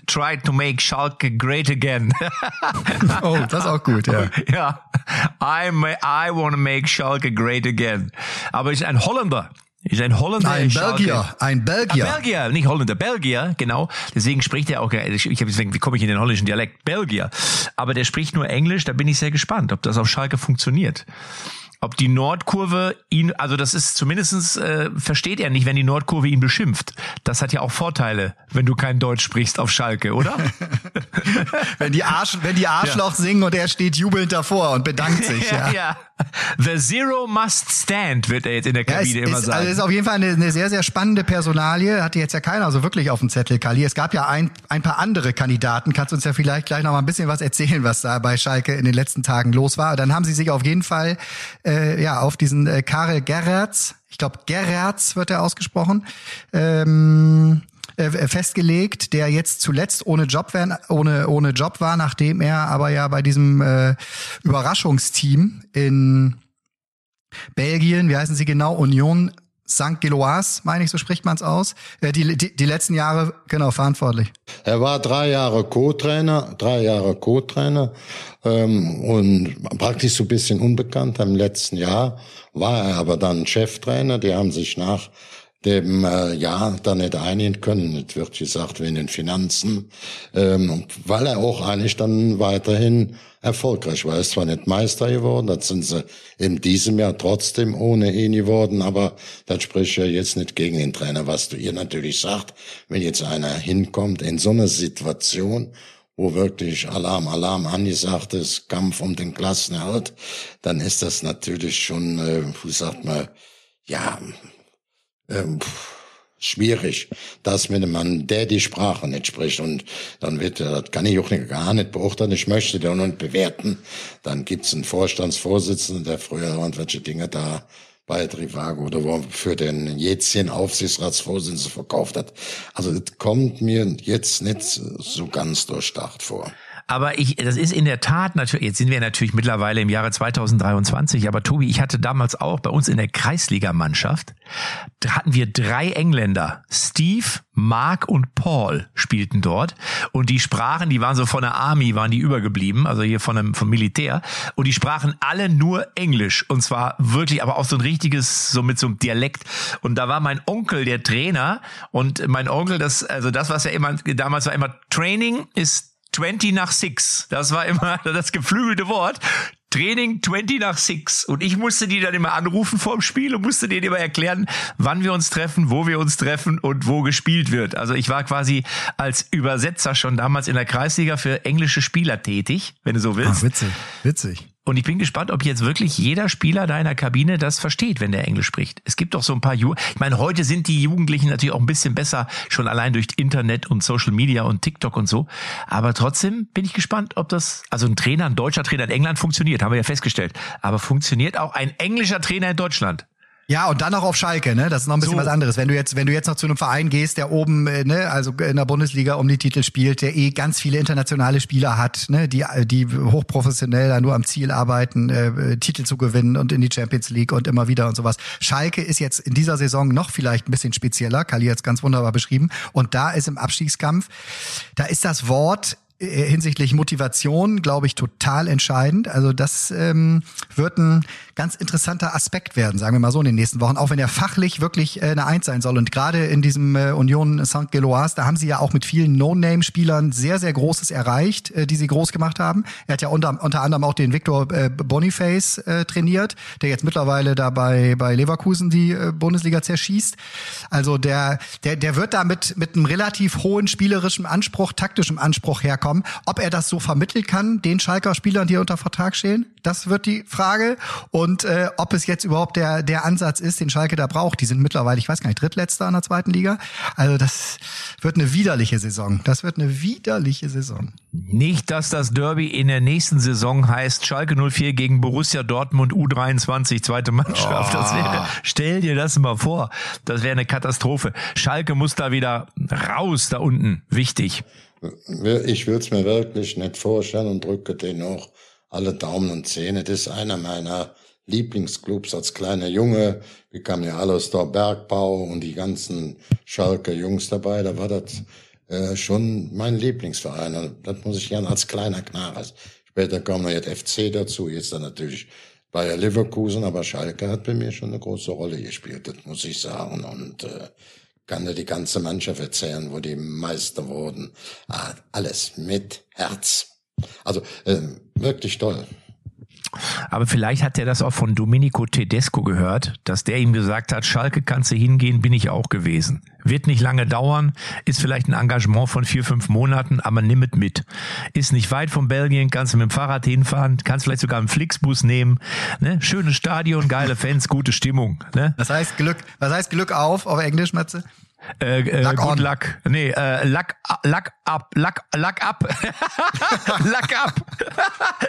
tried to make Schalke great again. Oh, das ist auch gut, ja. ja, I, I want to make Schalke great again. Aber ist ein Holländer. Ist ein Holländer. Ein in Schalke. Belgier, ein Belgier. Ah, Belgier, nicht Holländer, Belgier, genau. Deswegen spricht er auch, ich habe deswegen, wie komme ich in den holländischen Dialekt? Belgier. Aber der spricht nur Englisch, da bin ich sehr gespannt, ob das auf Schalke funktioniert. Ob die Nordkurve ihn, also das ist zumindestens äh, versteht er nicht, wenn die Nordkurve ihn beschimpft. Das hat ja auch Vorteile, wenn du kein Deutsch sprichst auf Schalke, oder? Wenn die, Arsch, wenn die Arschloch singen und er steht jubelnd davor und bedankt sich, ja. ja. The Zero Must Stand, wird er jetzt in der Kabine ja, immer ist, sagen. Also ist auf jeden Fall eine, eine sehr, sehr spannende Personalie. Hatte jetzt ja keiner so wirklich auf dem Zettel, Kali. Es gab ja ein, ein paar andere Kandidaten. Kannst du uns ja vielleicht gleich noch mal ein bisschen was erzählen, was da bei Schalke in den letzten Tagen los war. Dann haben sie sich auf jeden Fall äh, ja auf diesen äh, Karel Gerrards, ich glaube Gerrards wird er ausgesprochen, ähm, äh, festgelegt, der jetzt zuletzt ohne Job, wär, ohne, ohne Job war, nachdem er aber ja bei diesem äh, Überraschungsteam in Belgien, wie heißen sie genau, Union St. Geloise, meine ich, so spricht man es aus, äh, die, die, die letzten Jahre genau verantwortlich. Er war drei Jahre Co-Trainer, drei Jahre Co-Trainer ähm, und praktisch so ein bisschen unbekannt. Im letzten Jahr war er aber dann Cheftrainer. Die haben sich nach dem äh, Jahr da nicht einigen können. Es wird gesagt, wegen den Finanzen, ähm, weil er auch eigentlich dann weiterhin erfolgreich war. Er ist zwar nicht Meister geworden, das sind sie in diesem Jahr trotzdem ohne ihn geworden, aber das spricht ja jetzt nicht gegen den Trainer, was du ihr natürlich sagt, wenn jetzt einer hinkommt in so einer Situation, wo wirklich Alarm, Alarm angesagt ist, Kampf um den Klassenerhalt, dann ist das natürlich schon, äh, wie sagt man, ja, ähm, schwierig, dass mit einem Mann, der die Sprache nicht spricht und dann wird, das kann ich auch nicht, gar nicht beurteilen, ich möchte nur nicht bewerten, dann gibt's einen Vorstandsvorsitzenden, der früher irgendwelche Dinge da bei Trivago oder wo für den jetzigen Aufsichtsratsvorsitzenden verkauft hat. Also das kommt mir jetzt nicht so ganz durchdacht vor. Aber ich, das ist in der Tat natürlich, jetzt sind wir natürlich mittlerweile im Jahre 2023, aber Tobi, ich hatte damals auch bei uns in der Kreisligamannschaft, da hatten wir drei Engländer. Steve, Mark und Paul spielten dort und die sprachen, die waren so von der Army, waren die übergeblieben, also hier von einem, vom Militär und die sprachen alle nur Englisch und zwar wirklich, aber auch so ein richtiges, so mit so einem Dialekt und da war mein Onkel der Trainer und mein Onkel, das, also das, was ja immer, damals war immer Training ist 20 nach 6. Das war immer das geflügelte Wort. Training 20 nach 6. Und ich musste die dann immer anrufen vorm Spiel und musste denen immer erklären, wann wir uns treffen, wo wir uns treffen und wo gespielt wird. Also ich war quasi als Übersetzer schon damals in der Kreisliga für englische Spieler tätig, wenn du so willst. Ach, witzig, witzig. Und ich bin gespannt, ob jetzt wirklich jeder Spieler da in der Kabine das versteht, wenn der Englisch spricht. Es gibt doch so ein paar Ju Ich meine, heute sind die Jugendlichen natürlich auch ein bisschen besser, schon allein durch Internet und Social Media und TikTok und so. Aber trotzdem bin ich gespannt, ob das, also ein Trainer, ein deutscher Trainer in England funktioniert, haben wir ja festgestellt. Aber funktioniert auch ein englischer Trainer in Deutschland? Ja, und dann noch auf Schalke, ne? Das ist noch ein bisschen so. was anderes. Wenn du jetzt, wenn du jetzt noch zu einem Verein gehst, der oben, äh, ne, also in der Bundesliga um die Titel spielt, der eh ganz viele internationale Spieler hat, ne, die, die hochprofessionell da nur am Ziel arbeiten, äh, Titel zu gewinnen und in die Champions League und immer wieder und sowas. Schalke ist jetzt in dieser Saison noch vielleicht ein bisschen spezieller. Kali hat es ganz wunderbar beschrieben. Und da ist im Abstiegskampf, da ist das Wort hinsichtlich Motivation, glaube ich, total entscheidend. Also das ähm, wird ein ganz interessanter Aspekt werden, sagen wir mal so in den nächsten Wochen, auch wenn er fachlich wirklich äh, eine Eins sein soll. Und gerade in diesem äh, Union St. Geloise, da haben sie ja auch mit vielen No-Name-Spielern sehr, sehr Großes erreicht, äh, die sie groß gemacht haben. Er hat ja unter, unter anderem auch den Victor äh, Boniface äh, trainiert, der jetzt mittlerweile da bei, bei Leverkusen die äh, Bundesliga zerschießt. Also der, der, der wird da mit, mit einem relativ hohen spielerischen Anspruch, taktischem Anspruch herkommen. Ob er das so vermitteln kann, den Schalker Spielern, die unter Vertrag stehen, das wird die Frage. Und äh, ob es jetzt überhaupt der, der Ansatz ist, den Schalke da braucht. Die sind mittlerweile, ich weiß gar nicht, drittletzter in der zweiten Liga. Also das wird eine widerliche Saison. Das wird eine widerliche Saison. Nicht, dass das Derby in der nächsten Saison heißt Schalke 04 gegen Borussia Dortmund U23, zweite Mannschaft. Oh. Das wäre, stell dir das mal vor. Das wäre eine Katastrophe. Schalke muss da wieder raus, da unten. Wichtig. Ich will es mir wirklich nicht vorstellen und drücke den noch alle Daumen und Zähne. Das ist einer meiner Lieblingsclubs als kleiner Junge. Wir kamen ja alle aus der Bergbau und die ganzen Schalker Jungs dabei. Da war das äh, schon mein Lieblingsverein. Und das muss ich gerne als kleiner Knarre. Später kam noch jetzt FC dazu, jetzt dann natürlich Bayer Leverkusen, aber Schalke hat bei mir schon eine große Rolle gespielt, das muss ich sagen. Und äh, kann dir die ganze Mannschaft erzählen, wo die Meister wurden. Ah, alles mit Herz. Also äh, wirklich toll. Aber vielleicht hat er das auch von Domenico Tedesco gehört, dass der ihm gesagt hat, Schalke kannst du hingehen, bin ich auch gewesen. Wird nicht lange dauern, ist vielleicht ein Engagement von vier, fünf Monaten, aber nimm es mit. Ist nicht weit von Belgien, kannst du mit dem Fahrrad hinfahren, kannst vielleicht sogar einen Flixbus nehmen. Ne? Schönes Stadion, geile Fans, gute Stimmung. Ne? Das heißt Glück, was heißt Glück auf auf Englisch, Matze? Eh, eh, äh, äh, Luck good on. luck. Nee, eh, äh, luck, luck up, luck, luck up. luck up.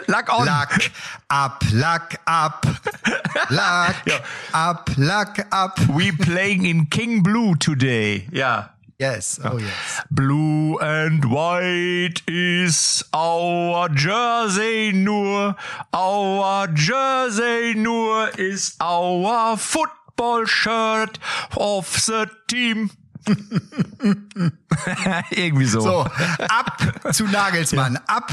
luck on. Luck up, luck up, luck Ja. up, luck up. We playing in King Blue today. Ja. Yes, oh yes. Blue and white is our jersey nur. Our jersey nur is our football shirt of the team. Irgendwie so. So, ab zu Nagelsmann, ab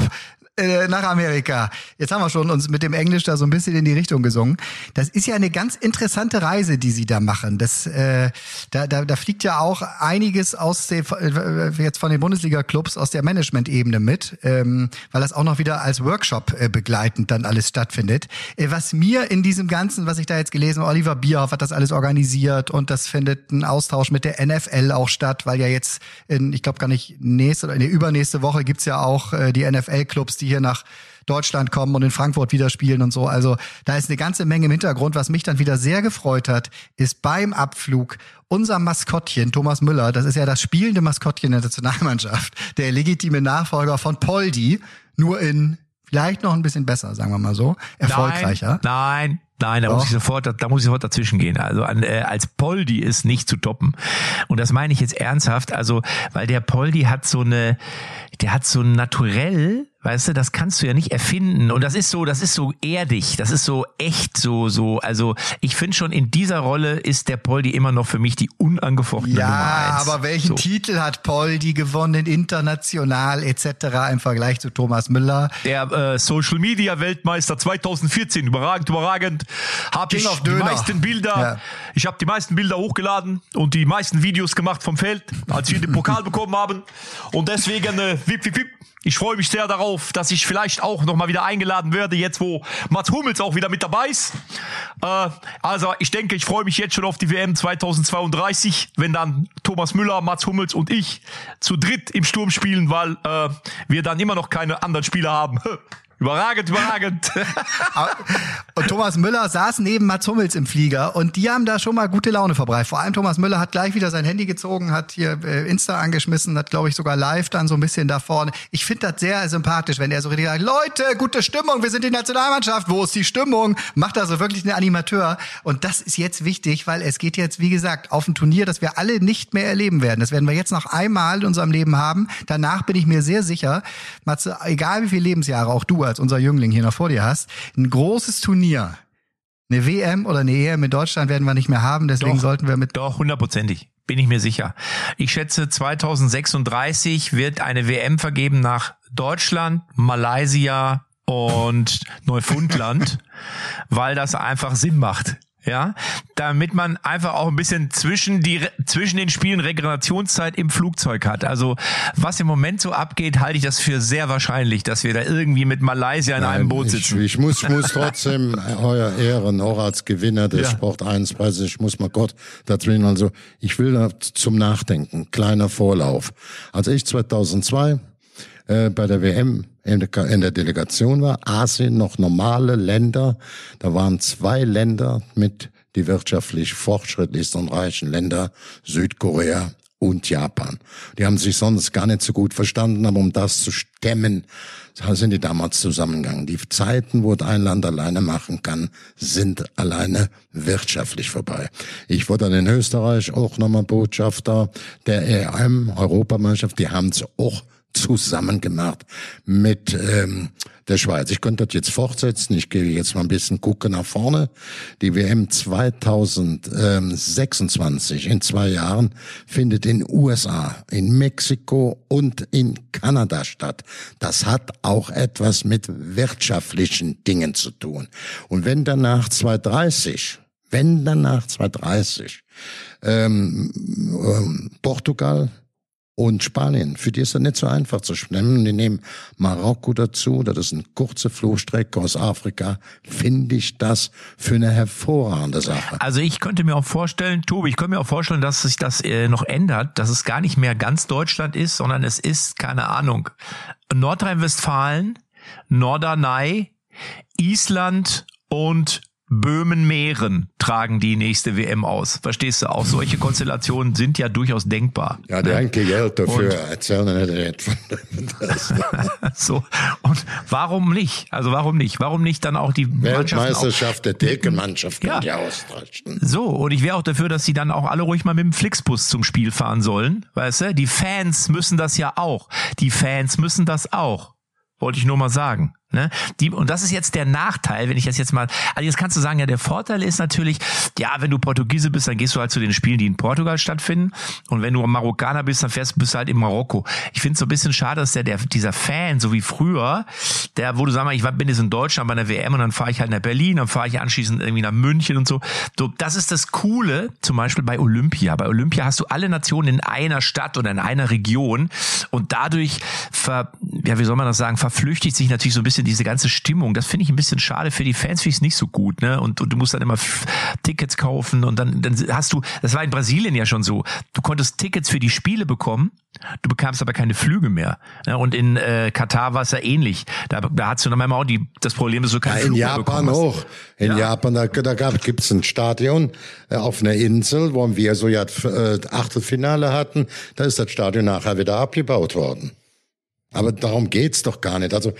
äh, nach Amerika. Jetzt haben wir schon uns mit dem Englisch da so ein bisschen in die Richtung gesungen. Das ist ja eine ganz interessante Reise, die Sie da machen. Das, äh, da, da, da fliegt ja auch einiges aus den, äh, jetzt von den Bundesliga-Clubs aus der Management-Ebene mit, ähm, weil das auch noch wieder als Workshop äh, begleitend dann alles stattfindet. Äh, was mir in diesem Ganzen, was ich da jetzt gelesen habe, Oliver Bierhoff hat das alles organisiert und das findet ein Austausch mit der NFL auch statt, weil ja jetzt, in, ich glaube gar nicht nächste oder nee, übernächste Woche gibt's ja auch äh, die NFL-Clubs, die hier nach Deutschland kommen und in Frankfurt wieder spielen und so. Also da ist eine ganze Menge im Hintergrund. Was mich dann wieder sehr gefreut hat, ist beim Abflug unser Maskottchen, Thomas Müller, das ist ja das spielende Maskottchen der Nationalmannschaft, der legitime Nachfolger von Poldi, nur in vielleicht noch ein bisschen besser, sagen wir mal so, erfolgreicher. Nein, nein, da muss ich sofort, da muss ich sofort dazwischen gehen. Also an, äh, als Poldi ist nicht zu toppen. Und das meine ich jetzt ernsthaft. Also, weil der Poldi hat so eine, der hat so ein Naturell, weißt du, das kannst du ja nicht erfinden. Und das ist so, das ist so erdig, das ist so echt, so, so. Also, ich finde schon in dieser Rolle ist der Poldi immer noch für mich die unangefochtene Nummer Ja, eins. aber welchen so. Titel hat Poldi gewonnen, international etc. im Vergleich zu Thomas Müller? Der äh, Social Media Weltmeister 2014, überragend, überragend. Habe King ich die Döner. meisten Bilder, Ja. ich habe die meisten Bilder hochgeladen und die meisten Videos gemacht vom Feld, als wir den Pokal bekommen haben. Und deswegen, äh, wip, wip, wip, ich freue mich sehr darauf, dass ich vielleicht auch noch mal wieder eingeladen werde, jetzt wo Mats Hummels auch wieder mit dabei ist. Äh, also ich denke, ich freue mich jetzt schon auf die WM 2032, wenn dann Thomas Müller, Mats Hummels und ich zu dritt im Sturm spielen, weil äh, wir dann immer noch keine anderen Spieler haben. Überragend, überragend. Und Thomas Müller saß neben Mats Hummels im Flieger und die haben da schon mal gute Laune verbreitet. Vor allem Thomas Müller hat gleich wieder sein Handy gezogen, hat hier äh, Insta angeschmissen, hat glaube ich sogar live dann so ein bisschen da vorne. Ich finde das sehr sympathisch, wenn er so richtig sagt, Leute, gute Stimmung, wir sind die Nationalmannschaft, wo ist die Stimmung? Macht da so wirklich einen Animateur. Und das ist jetzt wichtig, weil es geht jetzt, wie gesagt, auf ein Turnier, das wir alle nicht mehr erleben werden. Das werden wir jetzt noch einmal in unserem Leben haben. Danach bin ich mir sehr sicher, Matze, egal wie viele Lebensjahre auch du als unser Jüngling hier noch vor dir hast, ein großes Turnier, eine WM oder eine EM in Deutschland werden wir nicht mehr haben, deswegen Doch. sollten wir mit Doch, hundertprozentig. Bin ich mir sicher. Ich schätze, 2036 wird eine WM vergeben nach Deutschland, Malaysia und Neufundland, weil das einfach Sinn macht. Ja, damit man einfach auch ein bisschen zwischen die zwischen den Spielen Regenerationszeit im Flugzeug hat. Also was im Moment so abgeht, halte ich das für sehr wahrscheinlich, dass wir da irgendwie mit Malaysia in einem Boot ich, sitzen. ich muss, muss trotzdem euer Ehren, auch als Gewinner des Ja. Sport 1 Preises, ich muss mal Gott da drin, also ich will da zum Nachdenken, kleiner Vorlauf. Als ich 2002 äh, bei der WM in der, in der Delegation war, Asien noch normale Länder, da waren zwei Länder mit die wirtschaftlich fortschrittlichsten und reichen Länder, Südkorea und Japan. Die haben sich sonst gar nicht so gut verstanden, aber um das zu stemmen, sind die damals zusammengegangen. Die Zeiten, wo ein Land alleine machen kann, sind alleine wirtschaftlich vorbei. Ich wurde dann in Österreich auch nochmal Botschafter der EM, Europameisterschaft, die haben es auch zusammen gemacht mit ähm, der Schweiz. Ich könnte das jetzt fortsetzen. Ich gehe jetzt mal ein bisschen gucken nach vorne. Die WM 2026 in zwei Jahren findet in USA, in Mexiko und in Kanada statt. Das hat auch etwas mit wirtschaftlichen Dingen zu tun. Und wenn danach 2030 wenn danach 2030 ähm, ähm, Portugal, und Spanien. Für die ist das nicht so einfach zu stemmen. Die nehmen Marokko dazu. Das ist eine kurze Flugstrecke aus Afrika. Finde ich das für eine hervorragende Sache. Also ich könnte mir auch vorstellen, Tobi, ich könnte mir auch vorstellen, dass sich das äh, noch ändert, dass es gar nicht mehr ganz Deutschland ist, sondern es ist, keine Ahnung, Nordrhein-Westfalen, Norderney, Island und Böhmen-Mähren tragen die nächste WM aus. Verstehst du? Auch solche Konstellationen sind ja durchaus denkbar. Ja, danke Geld dafür. Und- Erzählen nicht das. So. Und warum nicht? Also warum nicht? Warum nicht dann auch die Mannschaften auch Weltmeisterschaft der Dekenmannschaft Ja. ihr austauschen. So, und ich wäre auch dafür, dass sie dann auch alle ruhig mal mit dem Flixbus zum Spiel fahren sollen. Weißt du? Die Fans müssen das ja auch. Die Fans müssen das auch. Wollte ich nur mal sagen. Ne? Die, und das ist jetzt der Nachteil, wenn ich das jetzt mal, also jetzt kannst du sagen, ja, der Vorteil ist natürlich, ja, wenn du Portugiese bist, dann gehst du halt zu den Spielen, die in Portugal stattfinden. Und wenn du Marokkaner bist, dann fährst, bist du halt in Marokko. Ich finde es so ein bisschen schade, dass der, der, dieser Fan, so wie früher, der, wo du sag mal, ich bin jetzt in Deutschland bei einer WM und dann fahre ich halt nach Berlin, dann fahre ich anschließend irgendwie nach München und so. so. Das ist das Coole, zum Beispiel bei Olympia. Bei Olympia hast du alle Nationen in einer Stadt oder in einer Region und dadurch ver, ja, wie soll man das sagen, verflüchtigt sich natürlich so ein bisschen diese ganze Stimmung. Das finde ich ein bisschen schade für die Fans, finde ich es nicht so gut, ne? Und, und du musst dann immer Tickets kaufen und dann, dann hast du, das war in Brasilien ja schon so, du konntest Tickets für die Spiele bekommen, du bekamst aber keine Flüge mehr. Ne? Und in äh, Katar war es ja ähnlich. Da, da hast du dann manchmal auch die, das Problem, dass du Ja, keinen in Flug mehr Japan bekommen hast. auch. In Ja. Japan, da, da gab, gibt's ein Stadion äh, auf einer Insel, wo wir so ja äh, Achtelfinale hatten. Da ist das Stadion nachher wieder abgebaut worden. Aber darum geht's doch gar nicht. Also,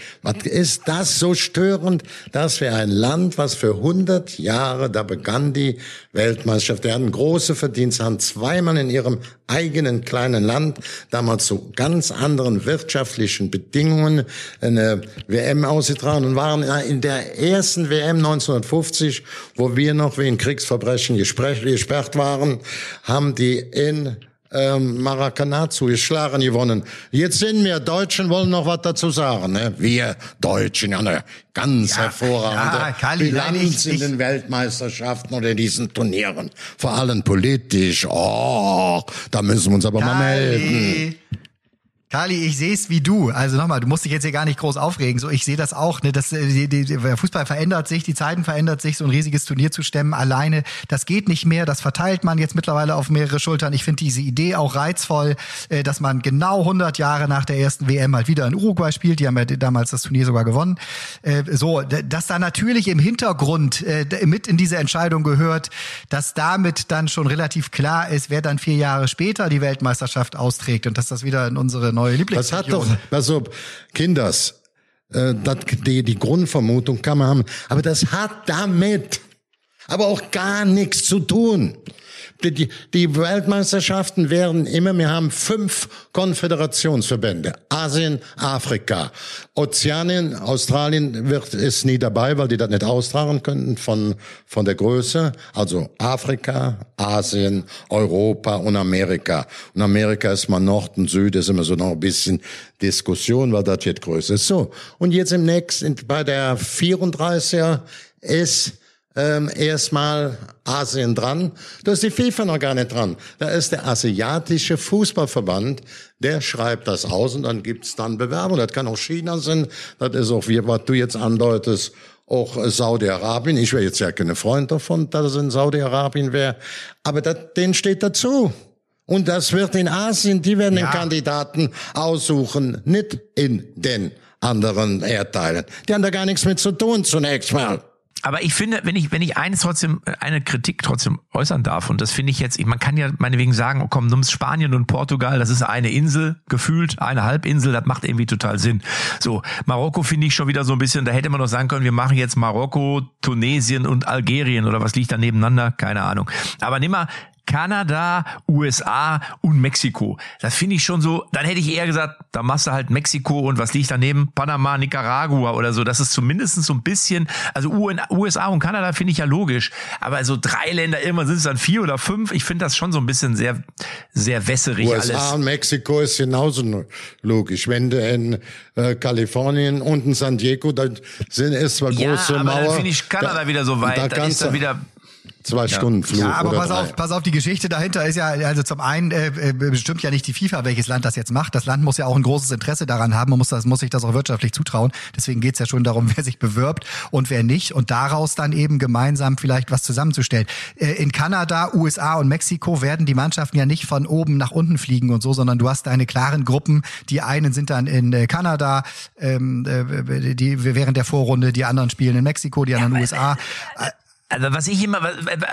ist das so störend, dass wir ein Land, was für 100 Jahre, da begann die Weltmeisterschaft, die hatten große Verdienste, haben zweimal in ihrem eigenen kleinen Land, damals zu ganz anderen wirtschaftlichen Bedingungen, eine WM ausgetragen und waren in der ersten WM 1950, wo wir noch wegen Kriegsverbrechen gespräch- gesperrt waren, haben die in ähm, Maracanã zugeschlagen gewonnen. Jetzt sind wir Deutschen, wollen noch was dazu sagen. Ne? Wir Deutschen, ja, eine ganz hervorragende ja, Kali, nein, Bilanz ich- in den Weltmeisterschaften oder in diesen Turnieren. Vor allem politisch. Oh, da müssen wir uns aber mal melden. Kali, ich sehe es wie du. Also nochmal, du musst dich jetzt hier gar nicht groß aufregen. So, ich sehe das auch. Ne, das, äh, die, die, der Fußball verändert sich, die Zeiten verändert sich. So ein riesiges Turnier zu stemmen alleine, das geht nicht mehr. Das verteilt man jetzt mittlerweile auf mehrere Schultern. Ich finde diese Idee auch reizvoll, äh, dass man genau 100 Jahre nach der ersten WM halt wieder in Uruguay spielt. Die haben ja damals das Turnier sogar gewonnen. Äh, so, dass da natürlich im Hintergrund äh, mit in diese Entscheidung gehört, dass damit dann schon relativ klar ist, wer dann vier Jahre später die Weltmeisterschaft austrägt und dass das wieder in unsere neue Das Lieblingsregion. hat doch, also Kinders, äh, das, die, die Grundvermutung kann man haben, aber das hat damit aber auch gar nichts zu tun. Die, die, Weltmeisterschaften werden immer, wir haben fünf Konföderationsverbände. Asien, Afrika. Ozeanien, Australien wird, ist nie dabei, weil die das nicht austragen könnten von, von der Größe. Also Afrika, Asien, Europa und Amerika. Und Amerika ist mal Nord und Süd, ist immer so noch ein bisschen Diskussion, weil das jetzt größer ist. So. Und jetzt im nächsten, bei der 34er ist ähm, erstmal Asien dran. Da ist die FIFA noch gar nicht dran. Da ist der asiatische Fußballverband, der schreibt das aus und dann gibt's dann Bewerbung. Das kann auch China sein, das ist auch, wie, was du jetzt andeutest, auch Saudi-Arabien. Ich wäre jetzt ja kein Freund davon, dass es in Saudi-Arabien wäre. Aber das, denen steht dazu. Und das wird in Asien, die werden den Kandidaten aussuchen, nicht in den anderen Erdteilen. Die haben da gar nichts mit zu tun zunächst mal. Aber ich finde, wenn ich, wenn ich eines trotzdem, eine Kritik trotzdem äußern darf, und das finde ich jetzt, man kann ja meinetwegen sagen, oh komm, nimmst Spanien und Portugal, das ist eine Insel, gefühlt, eine Halbinsel, das macht irgendwie total Sinn. So, Marokko finde ich schon wieder so ein bisschen, da hätte man noch sagen können, wir machen jetzt Marokko, Tunesien und Algerien oder was liegt da nebeneinander? Keine Ahnung. Aber nimm mal Kanada, USA und Mexiko. Das finde ich schon so, dann hätte ich eher gesagt, da machst du halt Mexiko und was liegt daneben? Panama, Nicaragua oder so. Das ist zumindest so ein bisschen, also USA und Kanada finde ich ja logisch, aber so drei Länder, immer sind es dann vier oder fünf. Ich finde das schon so ein bisschen sehr, sehr wässerig USA alles. und Mexiko ist genauso logisch. Wenn du in äh, Kalifornien unten San Diego, da sind ist zwar Ja, große aber Mauer. dann finde ich Kanada da- wieder so weit. Da dann kannst ist dann wieder, zwei Stunden Flug. Ja, aber pass drei. auf, pass auf, die Geschichte dahinter ist ja, also zum einen äh, äh, bestimmt ja nicht die FIFA, welches Land das jetzt macht. Das Land muss ja auch ein großes Interesse daran haben. Man muss, das, muss sich das auch wirtschaftlich zutrauen. Deswegen geht's ja schon darum, wer sich bewirbt und wer nicht. Und daraus dann eben gemeinsam vielleicht was zusammenzustellen. Äh, in Kanada, USA und Mexiko werden die Mannschaften ja nicht von oben nach unten fliegen und so, sondern du hast deine klaren Gruppen. Die einen sind dann in äh, Kanada, ähm, äh, die während der Vorrunde, die anderen spielen in Mexiko, die anderen in den USA. Also was ich immer,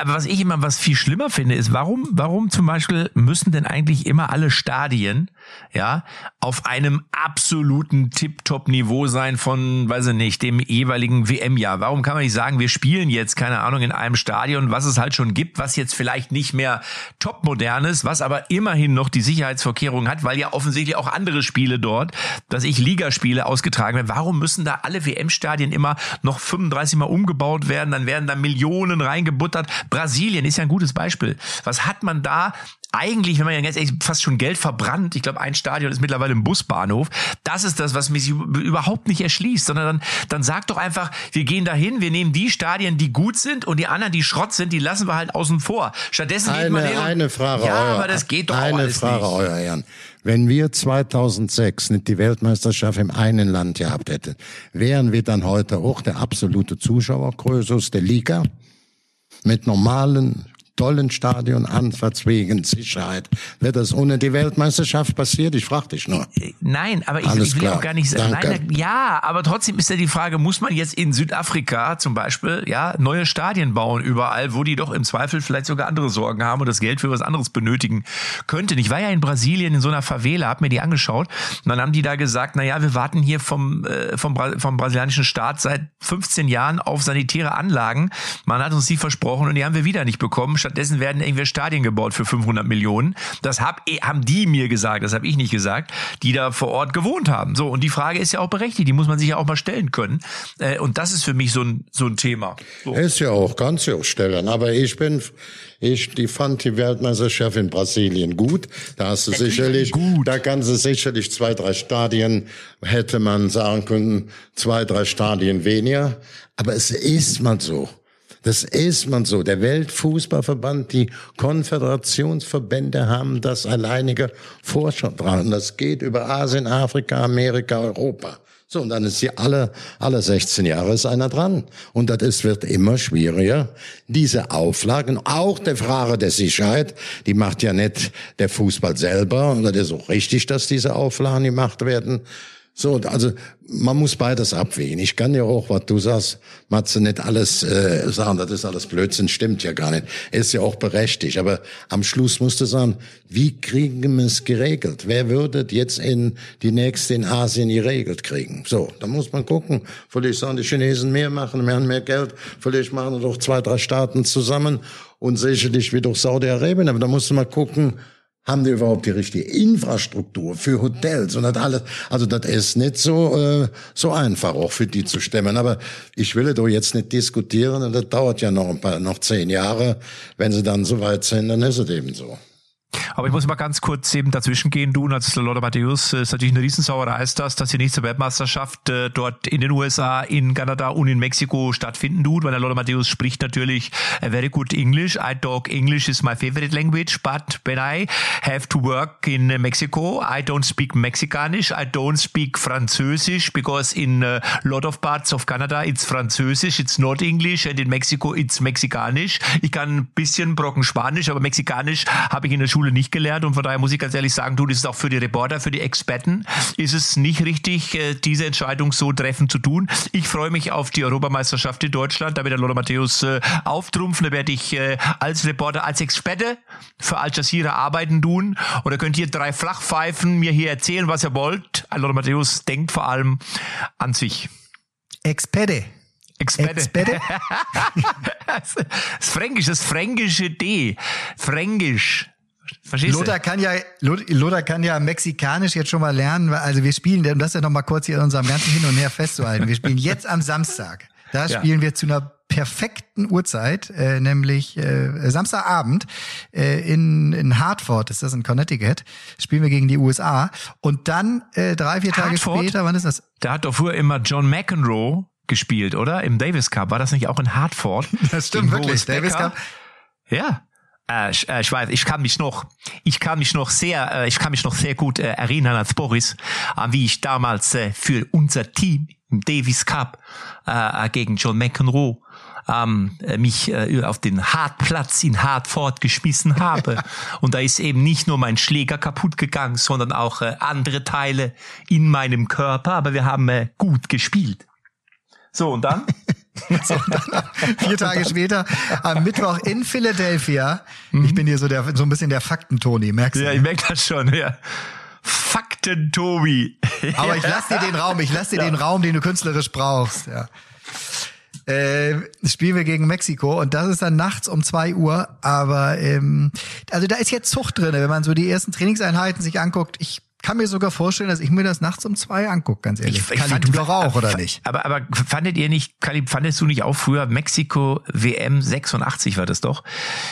was, ich immer was viel schlimmer finde, ist, warum, warum zum Beispiel müssen denn eigentlich immer alle Stadien, ja, auf einem absoluten Tip-Top-Niveau sein von, weiß ich nicht, dem jeweiligen WM-Jahr? Warum kann man nicht sagen, wir spielen jetzt, keine Ahnung, in einem Stadion, was es halt schon gibt, was jetzt vielleicht nicht mehr top-modern ist, was aber immerhin noch die Sicherheitsvorkehrungen hat, weil ja offensichtlich auch andere Spiele dort, dass ich Ligaspiele ausgetragen werden. Warum müssen da alle WM-Stadien immer noch 35 Mal umgebaut werden? Dann werden da Millionen reingebuttert. Brasilien ist ja ein gutes Beispiel. Was hat man da eigentlich, wenn man ja ganz ehrlich, fast schon Geld verbrannt. Ich glaube, ein Stadion ist mittlerweile ein Busbahnhof. Das ist das, was mich überhaupt nicht erschließt, sondern dann, dann sagt doch einfach, wir gehen dahin, wir nehmen die Stadien, die gut sind und die anderen, die Schrott sind, die lassen wir halt außen vor. Stattdessen geht man hin Eine, eine Frage, Ja, euer, aber das geht doch Eine alles Frage, nicht. euer Herren. Wenn wir 2006 nicht die Weltmeisterschaft im einen Land gehabt hätten, wären wir dann heute auch der absolute Zuschauergröße der Liga mit normalen tollen Stadion, Anfahrts wegen Sicherheit. Wäre das ohne die Weltmeisterschaft passiert? Ich frage dich nur. Nein, aber ich, Alles ich will klar. auch gar nicht sagen. Nein, ja, aber trotzdem ist ja die Frage, muss man jetzt in Südafrika zum Beispiel ja neue Stadien bauen überall, wo die doch im Zweifel vielleicht sogar andere Sorgen haben und das Geld für was anderes benötigen könnten. Ich war ja in Brasilien in so einer Favela, hab mir die angeschaut und dann haben die da gesagt, na ja, wir warten hier vom äh, vom, Bra vom brasilianischen Staat seit 15 Jahren auf sanitäre Anlagen. Man hat uns die versprochen und die haben wir wieder nicht bekommen. Stattdessen werden irgendwelche Stadien gebaut für 500 Millionen. Das hab, eh- haben die mir gesagt, das habe ich nicht gesagt, die da vor Ort gewohnt haben. So und die Frage ist ja auch berechtigt, die muss man sich ja auch mal stellen können. Äh, und das ist für mich so ein so ein Thema. So. Ist ja auch, kannst du auch stellen. Aber ich bin, ich, die fand die Weltmeisterschaft in Brasilien gut. Da hast du sicherlich, da kannst du sicherlich zwei, drei Stadien, hätte man sagen können, zwei, drei Stadien weniger. Aber es ist mal so. Das ist man so. Der Weltfußballverband, die Konföderationsverbände haben das alleinige Vorschrift dran. Das geht über Asien, Afrika, Amerika, Europa. So, und dann ist hier alle, alle 16 Jahre ist einer dran. Und das ist, wird immer schwieriger. Diese Auflagen, auch der Frage der Sicherheit, die macht ja nicht der Fußball selber. Und das ist auch richtig, dass diese Auflagen gemacht werden. So, also man muss beides abwägen. Ich kann ja auch, was du sagst, Matze, nicht alles äh, sagen, das ist alles Blödsinn, stimmt ja gar nicht. Ist ja auch berechtigt. Aber am Schluss musst du sagen, wie kriegen wir es geregelt? Wer würde jetzt in die nächste in Asien geregelt kriegen? So, da muss man gucken. Vielleicht sollen die Chinesen mehr machen, wir haben mehr Geld. Vielleicht machen doch zwei, drei Staaten zusammen und sicherlich wie doch Saudi-Arabien. Aber da musst du mal gucken, haben die überhaupt die richtige Infrastruktur für Hotels und das alles? Also das ist nicht so äh, so einfach auch für die zu stemmen. Aber ich will doch jetzt nicht diskutieren das dauert ja noch ein paar, noch zehn Jahre. Wenn sie dann so weit sind, dann ist es eben so. Aber ich muss mal ganz kurz eben dazwischen gehen. Du und als Lothar Matthäus äh, ist natürlich eine Riesensauerei ist das, dass die nächste Weltmeisterschaft äh, dort in den USA, in Kanada und in Mexiko stattfinden tut, weil der Lothar Matthäus spricht natürlich a very good English. I talk English is my favorite language, but when I have to work in Mexico, I don't speak Mexikanisch, I don't speak Französisch, because in a lot of parts of Canada it's Französisch, it's not English and in Mexico it's Mexikanisch. Ich kann ein bisschen Brocken Spanisch, aber Mexikanisch habe ich in der Schule nicht gelernt und von daher muss ich ganz ehrlich sagen, du, das ist auch für die Reporter, für die Experten, ist es nicht richtig, äh, diese Entscheidung so treffend zu tun. Ich freue mich auf die Europameisterschaft in Deutschland, da wird der Lothar Matthäus äh, auftrumpfen, da werde ich äh, als Reporter, als Experte für Al Jazeera arbeiten tun und da könnt ihr drei Flachpfeifen mir hier erzählen, was ihr wollt. Lothar Matthäus denkt vor allem an sich. Expede. Experte. Experte? das ist Fränkisch, das fränkische D. Fränkisch. Verstehst du? Lothar kann ja, Lot- Lothar kann ja Mexikanisch jetzt schon mal lernen. Also wir spielen, um das ja noch mal kurz hier in unserem ganzen Hin und Her festzuhalten. Wir spielen jetzt am Samstag. Da Ja. spielen wir zu einer perfekten Uhrzeit, äh, nämlich äh, Samstagabend äh, in, in Hartford, ist das in Connecticut, spielen wir gegen die USA. Und dann äh, drei, vier Tage Hartford? später, wann ist das? Da hat doch früher immer John McEnroe gespielt, oder? Im Davis Cup. War das nicht auch in Hartford? Das stimmt wirklich. Davis? Cup. Ja. Äh, ich, äh, ich weiß, ich kann mich noch, ich kann mich noch sehr, äh, ich kann mich noch sehr gut äh, erinnern als Boris, an wie ich damals äh, für unser Team im Davis Cup äh, gegen John McEnroe ähm, mich äh, auf den Hartplatz in Hartford geschmissen habe. Und da ist eben nicht nur mein Schläger kaputt gegangen, sondern auch äh, andere Teile in meinem Körper. Aber wir haben äh, gut gespielt. So, und dann? So, dann, vier Tage später, am Mittwoch in Philadelphia. Ich bin hier so der, so ein bisschen der Fakten-Toni, merkst du? Ja, ich merke das schon, ja. Fakten, Tobi. Aber ich lass dir den Raum, ich lass dir den Raum, den du künstlerisch brauchst, ja. Äh, spielen wir gegen Mexiko und das ist dann nachts um zwei Uhr. Aber ähm, also da ist jetzt Zucht drin, wenn man so die ersten Trainingseinheiten sich anguckt. Ich kann mir sogar vorstellen, dass ich mir das nachts um zwei angucke, ganz ehrlich. Ich- ich fand- du doch auch, oder nicht? Aber, aber fandet ihr nicht, Kalib, fandest du nicht auch früher Mexiko WM 86 war das doch?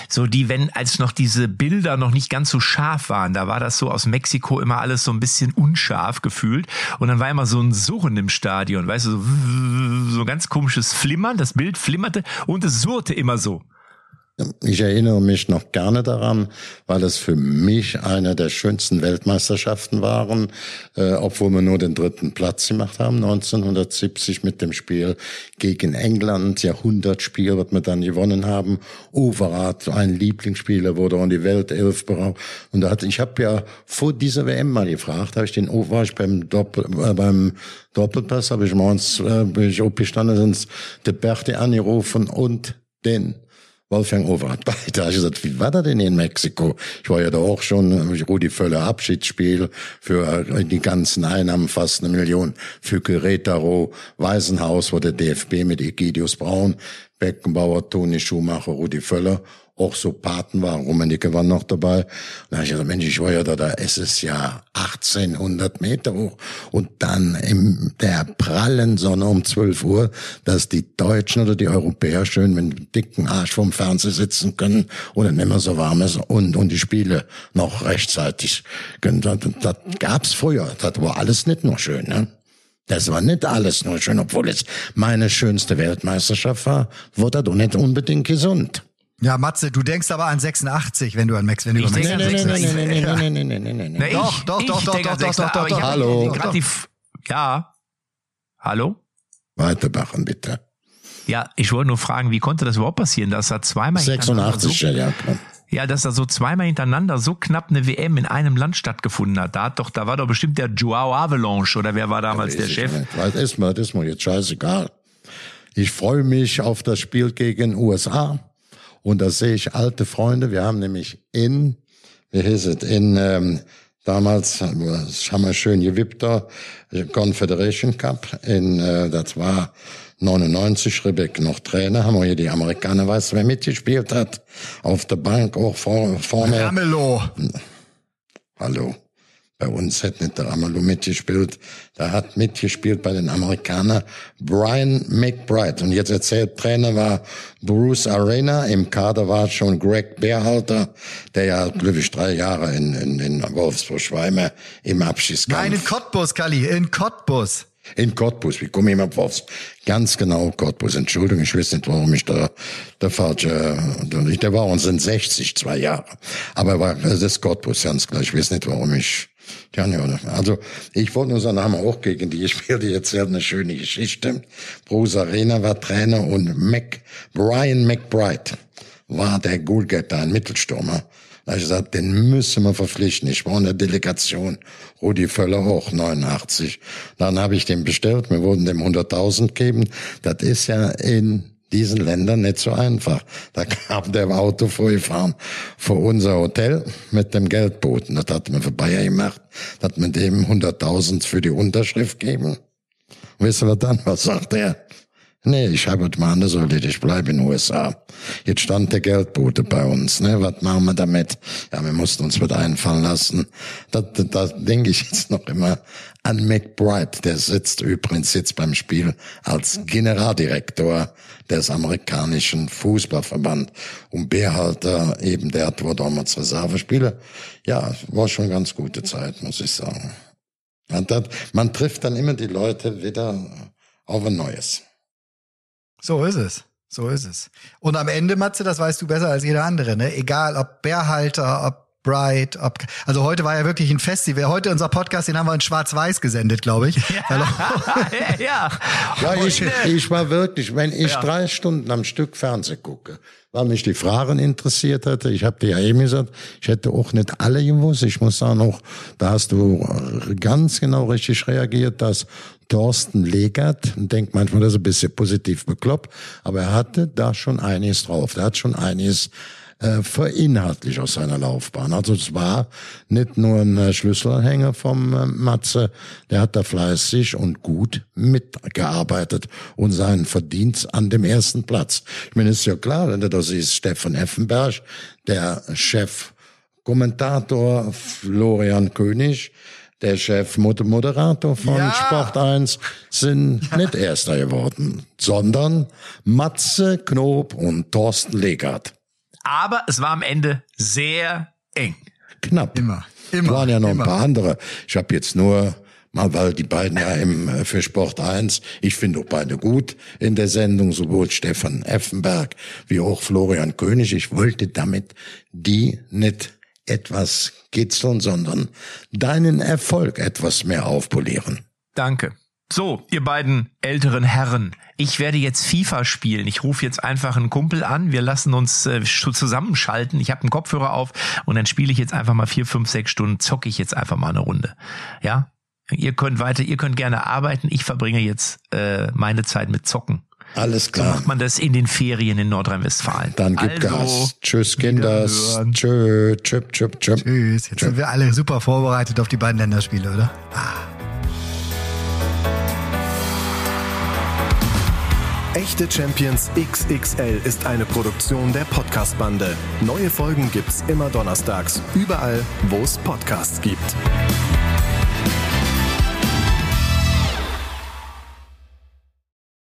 So die, wenn, als noch diese Bilder noch nicht ganz so scharf waren, da war das so aus Mexiko immer alles so ein bisschen unscharf gefühlt. Und dann war immer so ein Surren im Stadion, weißt du, so, so ganz komisches Flimmern, das Bild flimmerte und es surrte immer so. Ich erinnere mich noch gerne daran, weil es für mich eine der schönsten Weltmeisterschaften waren, äh, obwohl wir nur den dritten Platz gemacht haben, 1970 mit dem Spiel gegen England, Jahrhundertspiel, was wir dann gewonnen haben. Overath, ein Lieblingsspieler, wurde um die Weltelf beraubt. Und da hatte, ich habe ja vor dieser WM mal gefragt, habe ich den, war ich beim Doppel, äh, beim Doppelpass, habe ich morgens, äh, bin ich aufgestanden, sind der Berti angerufen und den Wolfgang Overath. Da habe ich gesagt, wie war das denn in Mexiko? Ich war ja da auch schon, Rudi Völler Abschiedsspiel für äh, die ganzen Einnahmen, fast eine Million. Für Querétaro, Waisenhaus, wo der DFB mit Egidius Braun, Beckenbauer, Toni Schumacher, Rudi Völler auch so Paten waren. Rummenigge war noch dabei. Und da habe ich gesagt, Mensch, ich war ja da, da ist es ja 1800 Meter hoch. Und dann in der prallen Sonne um 12 Uhr, dass die Deutschen oder die Europäer schön mit dem dicken Arsch vorm Fernseher sitzen können und nicht mehr so warm ist und, und die Spiele noch rechtzeitig können. Das, das gab's früher. Das war alles nicht nur schön, ne? Das war nicht alles nur schön, obwohl es meine schönste Weltmeisterschaft war, wurde doch nicht unbedingt gesund. Ja, Matze, du denkst aber an 86, wenn du an Max, wenn du Ich über Ja. nee, nee, nee, nee, nee, nee, Na, nee. Doch, ich, doch, doch, doch, doch, doch, doch, doch, hab Hallo. Ja. Hallo? Weitermachen, bitte. Ja, ich wollte nur fragen, wie konnte das überhaupt passieren, dass er zweimal hintereinander 86, so, ja, ja, klar. Ja, dass da so zweimal hintereinander so knapp eine WM in einem Land stattgefunden hat. Da hat doch, da war doch bestimmt der Joao Avalanche oder wer war damals der Chef? nicht. Das ist mir, das ist mir jetzt scheißegal. Ich freue mich auf das Spiel gegen USA. Und da sehe ich alte Freunde. Wir haben nämlich in, wie hieß es, in, ähm, damals, haben wir schön gewippt da, Confederation Cup in, äh, das war 99, Ribbeck noch Trainer, haben wir hier die Amerikaner, weißt du, wer mitgespielt hat? Auf der Bank, auch vor, vorne. Ramelow. Hallo. Bei uns hat nicht der Amalou mitgespielt. Da hat mitgespielt bei den Amerikanern Brian McBride. Und jetzt erzählt, Trainer war Bruce Arena. Im Kader war schon Greg Beerhalter, der ja, glaube ich, drei Jahre in, in, in Wolfsburg-Schweime im Abschiedskampf. Nein, in Cottbus, Kali, in Cottbus. In Cottbus, wie komme ich immer Wolfs? Ganz genau Cottbus. Entschuldigung, ich weiß nicht, warum ich da der falsche, der, war uns in 60, zwei Jahre. Aber er war, das ist Cottbus, ganz klar. Ich weiß nicht, warum ich, ja, ja, also, ich wollte nur sagen, haben wir auch gegen die gespielt, die erzählt eine schöne Geschichte. Bruce Arena war Trainer und Mac, Brian McBride war der Goalgetter, ein Mittelstürmer. Da ich gesagt, den müssen wir verpflichten. Ich war in der Delegation. Rudi Völler auch, 89. Dann habe ich den bestellt. Wir wurden dem 100.000 geben. Das ist ja in diesen Ländern nicht so einfach. Da kam der Auto vorgefahren vor unser Hotel mit dem Geldboten. Das hat man für Bayer gemacht. Das hat man dem 100.000 für die Unterschrift geben. Ihr was dann? Was sagt er? Nee, ich habe es mal anders erledigt, ich bleibe in den USA. Jetzt stand der Geldbote bei uns, ne? Was machen wir damit? Ja, wir mussten uns was einfallen lassen. Da, da, da denke ich jetzt noch immer an McBride, der sitzt übrigens jetzt beim Spiel als Generaldirektor des amerikanischen Fußballverband. Und Beerhalter eben, der hat wohl damals Reservespiele. Ja, war schon ganz gute Zeit, muss ich sagen. Das, man trifft dann immer die Leute wieder auf ein Neues. So ist es. So ist es. Und am Ende, Matze, das weißt du besser als jeder andere, ne? Egal ob Bärhalter, ob Bright, ob, also heute war ja wirklich ein Festival. Heute unser Podcast, den haben wir in Schwarz-Weiß gesendet, glaube ich. Ja, ja. ja ich, ich war wirklich, wenn ich ja. drei Stunden am Stück Fernsehen gucke, weil mich die Fragen interessiert hätte, ich habe dir ja eben gesagt, ich hätte auch nicht alle gewusst. Ich muss sagen, auch, da hast du ganz genau richtig reagiert, dass Thorsten Legert, denkt manchmal, das ist ein bisschen positiv bekloppt, aber er hatte da schon einiges drauf. Der hat schon einiges äh, verinhaltlich aus seiner Laufbahn. Also es war nicht nur ein äh, Schlüsselanhänger vom äh, Matze, der hat da fleißig und gut mitgearbeitet und seinen Verdienst an dem ersten Platz. Ich meine, ist ja klar, wenn du da siehst, Stefan Effenberg, der Chef Kommentator Florian König, der Chef Moderator von ja. Sport 1 sind nicht Erster geworden, sondern Matze Knob und Thorsten Legert. Aber es war am Ende sehr eng. Knapp. Immer. Immer. waren ja noch immer. ein paar andere. Ich habe jetzt nur mal, weil die beiden ja im äh, für Sport 1, ich finde auch beide gut in der Sendung, sowohl Stefan Effenberg wie auch Florian König. Ich wollte damit die nicht etwas kitzeln, sondern deinen Erfolg etwas mehr aufpolieren. Danke. So, ihr beiden älteren Herren, ich werde jetzt FIFA spielen. Ich rufe jetzt einfach einen Kumpel an. Wir lassen uns äh, zusammenschalten. Ich habe einen Kopfhörer auf und dann spiele ich jetzt einfach mal vier, fünf, sechs Stunden, zocke ich jetzt einfach mal eine Runde. Ja? Ihr könnt weiter, ihr könnt gerne arbeiten. Ich verbringe jetzt äh, meine Zeit mit Zocken. Alles klar. So macht man das in den Ferien in Nordrhein-Westfalen. Dann gib also, Gas. Tschüss, Kinders. Tschö, tschüpp, tschüpp, tschüpp. Tschüss. Jetzt Tschüpp. sind wir alle super vorbereitet auf die beiden Länderspiele, oder? Ah. Echte Champions XXL ist eine Produktion der Podcast-Bande. Neue Folgen gibt's immer donnerstags, überall, wo es Podcasts gibt.